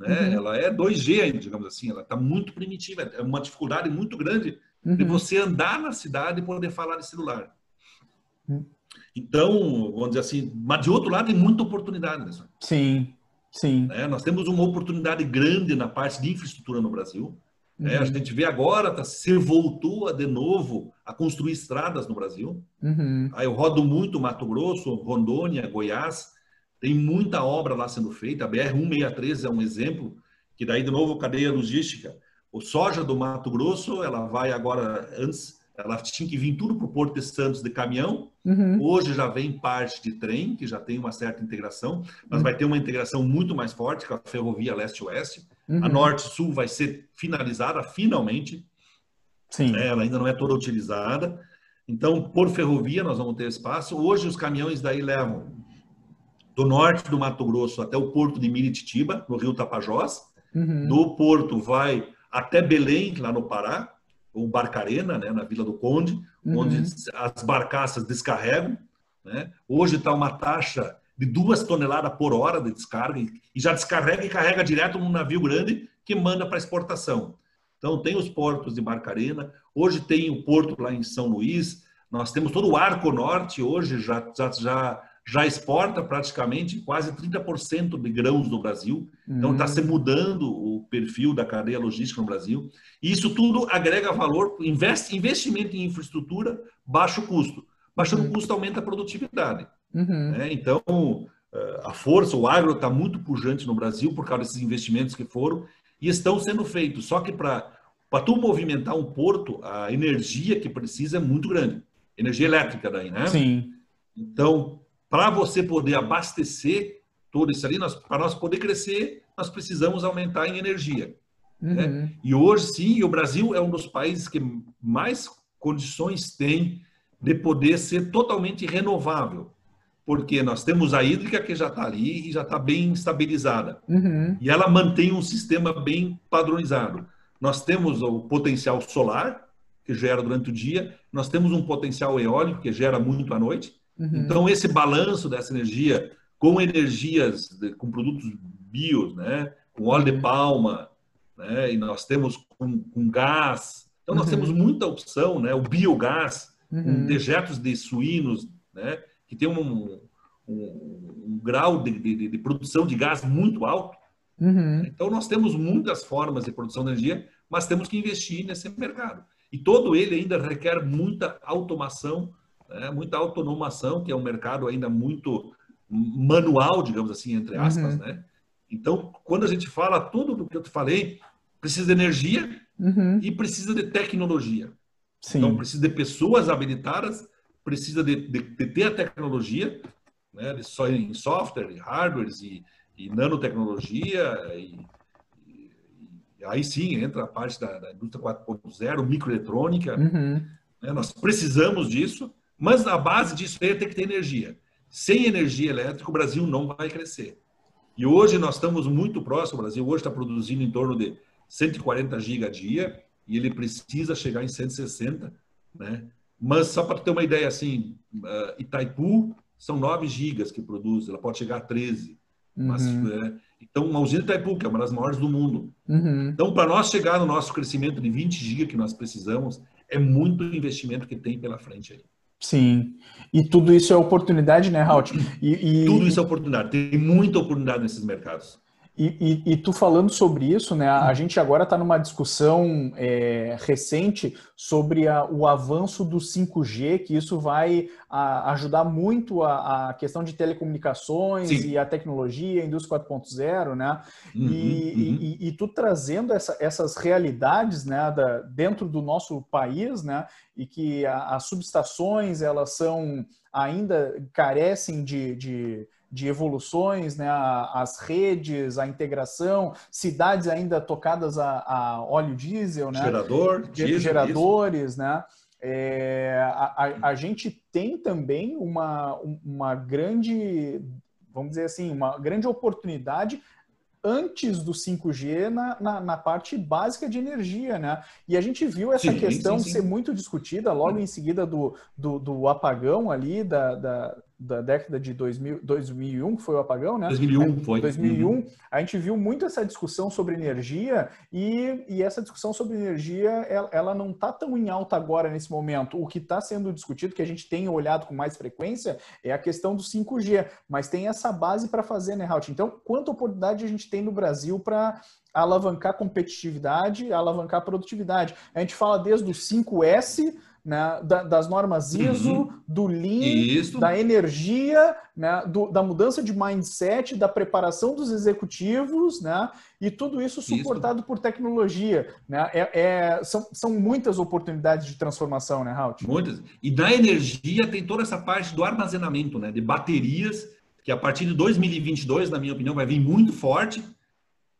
né? Uhum. Ela é 2G, digamos assim, ela está muito primitiva, é uma dificuldade muito grande uhum. de você andar na cidade e poder falar de celular. Uhum. Então, vamos dizer assim, mas de outro lado tem muita oportunidade. Né? Sim, sim. É, nós temos uma oportunidade grande na parte de infraestrutura no Brasil. É, a uhum. gente vê agora, tá, se voltou de novo a construir estradas no Brasil. Uhum. Aí eu rodo muito Mato Grosso, Rondônia, Goiás. Tem muita obra lá sendo feita. A BR-163 é um exemplo, que daí, de novo, cadeia logística. O soja do Mato Grosso, ela vai agora, antes, ela tinha que vir tudo para o Porto de Santos de caminhão. Uhum. Hoje já vem parte de trem, que já tem uma certa integração, mas uhum. vai ter uma integração muito mais forte com a ferrovia leste-oeste. Uhum. A norte-sul vai ser finalizada finalmente. Sim. Ela ainda não é toda utilizada. Então, por ferrovia, nós vamos ter espaço. Hoje, os caminhões daí levam do norte do Mato Grosso até o porto de Mirititiba, no rio Tapajós. Uhum. Do porto vai até Belém, lá no Pará, ou Barcarena, né, na Vila do Conde, uhum. onde as barcaças descarregam. Né? Hoje está uma taxa de duas toneladas por hora de descarga e já descarrega e carrega direto num navio grande que manda para exportação. Então tem os portos de Barcarena, hoje tem o porto lá em São Luís, nós temos todo o Arco Norte hoje já, já, já já exporta praticamente quase 30% de grãos do Brasil. Então, está se mudando o perfil da cadeia logística no Brasil. E isso tudo agrega valor, investe, investimento em infraestrutura, baixo custo. Baixando uhum. custo aumenta a produtividade. Uhum. Né? Então, eh, a força, o agro está muito pujante no Brasil por causa desses investimentos que foram e estão sendo feitos. Só que para tu movimentar um porto, a energia que precisa é muito grande. Energia elétrica daí, né? Sim. Então, para você poder abastecer tudo isso ali, para nós poder crescer, nós precisamos aumentar em energia. Né? Uhum. Né? E hoje, sim, o Brasil é um dos países que mais condições tem de poder ser totalmente renovável. Porque nós temos a hídrica que já está ali e já está bem estabilizada. Uhum. E ela mantém um sistema bem padronizado. Nós temos o potencial solar, que gera durante o dia, nós temos um potencial eólico, que gera muito à noite, Uhum. Então, esse balanço dessa energia com energias, com produtos bios, né? com óleo de palma, né? e nós temos com, com gás. Então, nós uhum. temos muita opção, né? o biogás, uhum. com dejetos de suínos, né? que tem um, um, um grau de, de, de, produção de gás muito alto. Uhum. Então, nós temos muitas formas de produção de energia, mas temos que investir nesse mercado. E todo ele ainda requer muita automação né? muita autonomação, que é um mercado ainda muito manual, digamos assim, entre aspas, uhum. né? Então, quando a gente fala tudo do que eu te falei, precisa de energia uhum. e precisa de tecnologia. Sim. Então, precisa de pessoas habilitadas, precisa de, de, de ter a tecnologia, né? De só em software, hardwares e, e nanotecnologia e, e, e, aí sim entra a parte da, da indústria 4.0, microeletrônica. Uhum. Né? Nós precisamos disso mas a base disso aí é ter que ter energia. sem energia elétrica o Brasil não vai crescer. E hoje nós estamos muito próximo, o Brasil hoje está produzindo em torno de 140 GB a dia e ele precisa chegar em 160, né? Mas só para ter uma ideia assim, uh, Itaipu são 9 gigas que produz, ela pode chegar a 13. Uhum. Mas, é, então, uma usina Itaipu, que é uma das maiores do mundo. Uhum. Então, para nós chegar no nosso crescimento de 20 gigas que nós precisamos, é muito investimento que tem pela frente aí. Sim. E tudo isso é oportunidade, né, Raut? E, e... Tudo isso é oportunidade. Tem muita oportunidade nesses mercados. E, e, e, tu falando sobre isso, né? A gente agora está numa discussão é, recente sobre a, o avanço do 5G, que isso vai a, ajudar muito a, a, questão de telecomunicações Sim. e a tecnologia, a indústria 4.0, né? Uhum, e, uhum. e, tu trazendo essa, essas realidades, né, da, dentro do nosso país, né? E que as subestações elas são ainda carecem de, de de evoluções, né, as redes, a integração, cidades ainda tocadas a, a óleo diesel, né? Gerador, diesel, geradores, isso. né? É, a, a, a, gente tem também uma, uma grande, vamos dizer assim, uma grande oportunidade antes do 5G na, na, na, parte básica de energia, né? E a gente viu essa sim, questão sim, sim. ser muito discutida logo em seguida do, do, do apagão ali da, da da década de 2000, 2001, que foi o apagão, né? 2001 foi. 2001, uhum. a gente viu muito essa discussão sobre energia e, e essa discussão sobre energia, ela, ela não está tão em alta agora nesse momento. O que está sendo discutido, que a gente tem olhado com mais frequência, é a questão do 5G, mas tem essa base para fazer, né, Raut? Então, quanta oportunidade a gente tem no Brasil para alavancar competitividade, alavancar produtividade? A gente fala desde o 5S né, da, das normas ISO, uhum. do Lean, Isso. da energia, né, do, da mudança de mindset, da preparação dos executivos, né, e tudo isso suportado isso. por tecnologia. Né, é, é, são, são muitas oportunidades de transformação, né, Raut? Muitas. E da energia tem toda essa parte do armazenamento, né, de baterias, que a partir de 2022, na minha opinião, vai vir muito forte.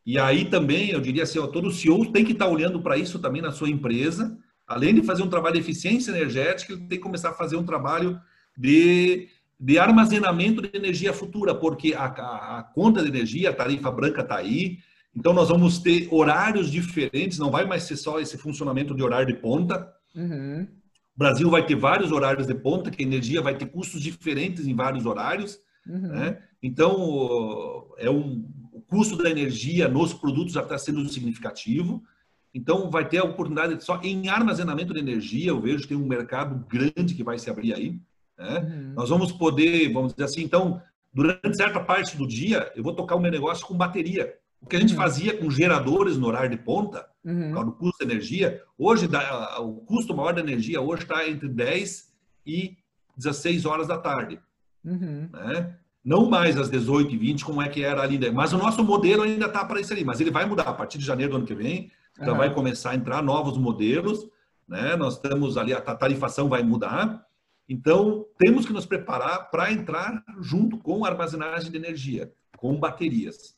E aí também, eu diria assim, ó, todo CEO tem que estar olhando para isso também na sua empresa, além de fazer um trabalho de eficiência energética, ele tem que começar a fazer um trabalho de, de armazenamento de energia futura, porque a, a, a conta de energia, a tarifa branca está aí, então nós vamos ter horários diferentes, não vai mais ser só esse funcionamento de horário de ponta. Uhum. O Brasil vai ter vários horários de ponta, que a energia vai ter custos diferentes em vários horários. Uhum. Né? Então, é um, o custo da energia nos produtos já está sendo significativo. Então, vai ter a oportunidade só em armazenamento de energia. Eu vejo que tem um mercado grande que vai se abrir aí. Né? Uhum. Nós vamos poder, vamos dizer assim, então, durante certa parte do dia, eu vou tocar o meu negócio com bateria. O que a gente uhum. fazia com geradores no horário de ponta, uhum. do custo de energia, hoje o custo maior da energia hoje está entre 10 e 16 horas da tarde. Uhum. Né? Não mais às 18 e 20, como é que era ali. Mas o nosso modelo ainda está para isso ali. Mas ele vai mudar a partir de janeiro do ano que vem já uhum. vai começar a entrar novos modelos, né? Nós temos ali, a tarifação vai mudar. Então, temos que nos preparar para entrar junto com armazenagem de energia, com baterias.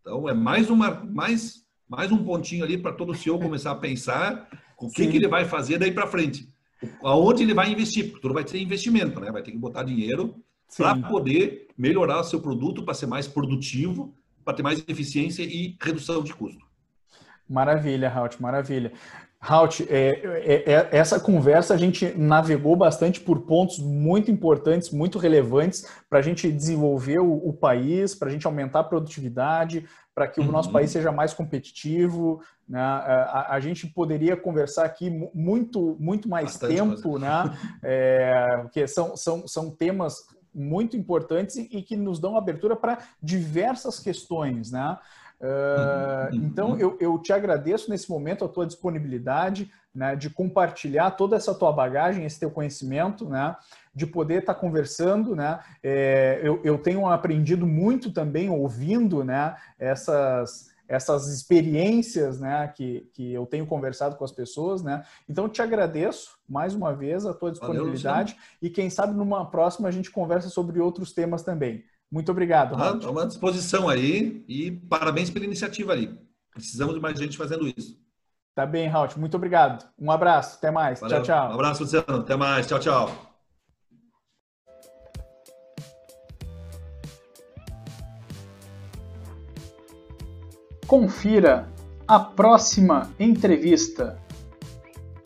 Então, é mais, uma, mais, mais um pontinho ali para todo o CEO começar a pensar o que, que ele vai fazer daí para frente. Aonde ele vai investir, porque tudo vai ter investimento, né? Vai ter que botar dinheiro para poder melhorar o seu produto, para ser mais produtivo, para ter mais eficiência e redução de custo. Maravilha, Raut, maravilha. Raut, é, é, é, essa conversa a gente navegou bastante por pontos muito importantes, muito relevantes para a gente desenvolver o, o país, para a gente aumentar a produtividade, para que o uhum. nosso país seja mais competitivo. Né? A, a, gente poderia conversar aqui muito, muito mais bastante tempo, coisa. né? É, porque são, são, são temas muito importantes e, e que nos dão abertura para diversas questões, né? Uh, então, eu, eu te agradeço nesse momento a tua disponibilidade né, de compartilhar toda essa tua bagagem, esse teu conhecimento, né, de poder estar tá conversando. Né, é, eu, eu tenho aprendido muito também ouvindo né, essas, essas experiências né, que, que eu tenho conversado com as pessoas. Né? Então, te agradeço mais uma vez a tua disponibilidade Valeu, e quem sabe numa próxima a gente conversa sobre outros temas também. Muito obrigado. Estamos ah, à é disposição aí e parabéns pela iniciativa ali. Precisamos de mais gente fazendo isso. Tá bem, Raul. Muito obrigado. Um abraço. Até mais. Valeu. Tchau, tchau. Um abraço, Luciano. Até mais. Tchau, tchau. Confira a próxima entrevista.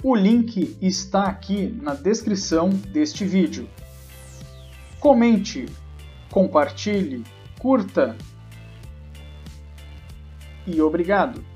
O link está aqui na descrição deste vídeo. Comente compartilhe, curta e obrigado.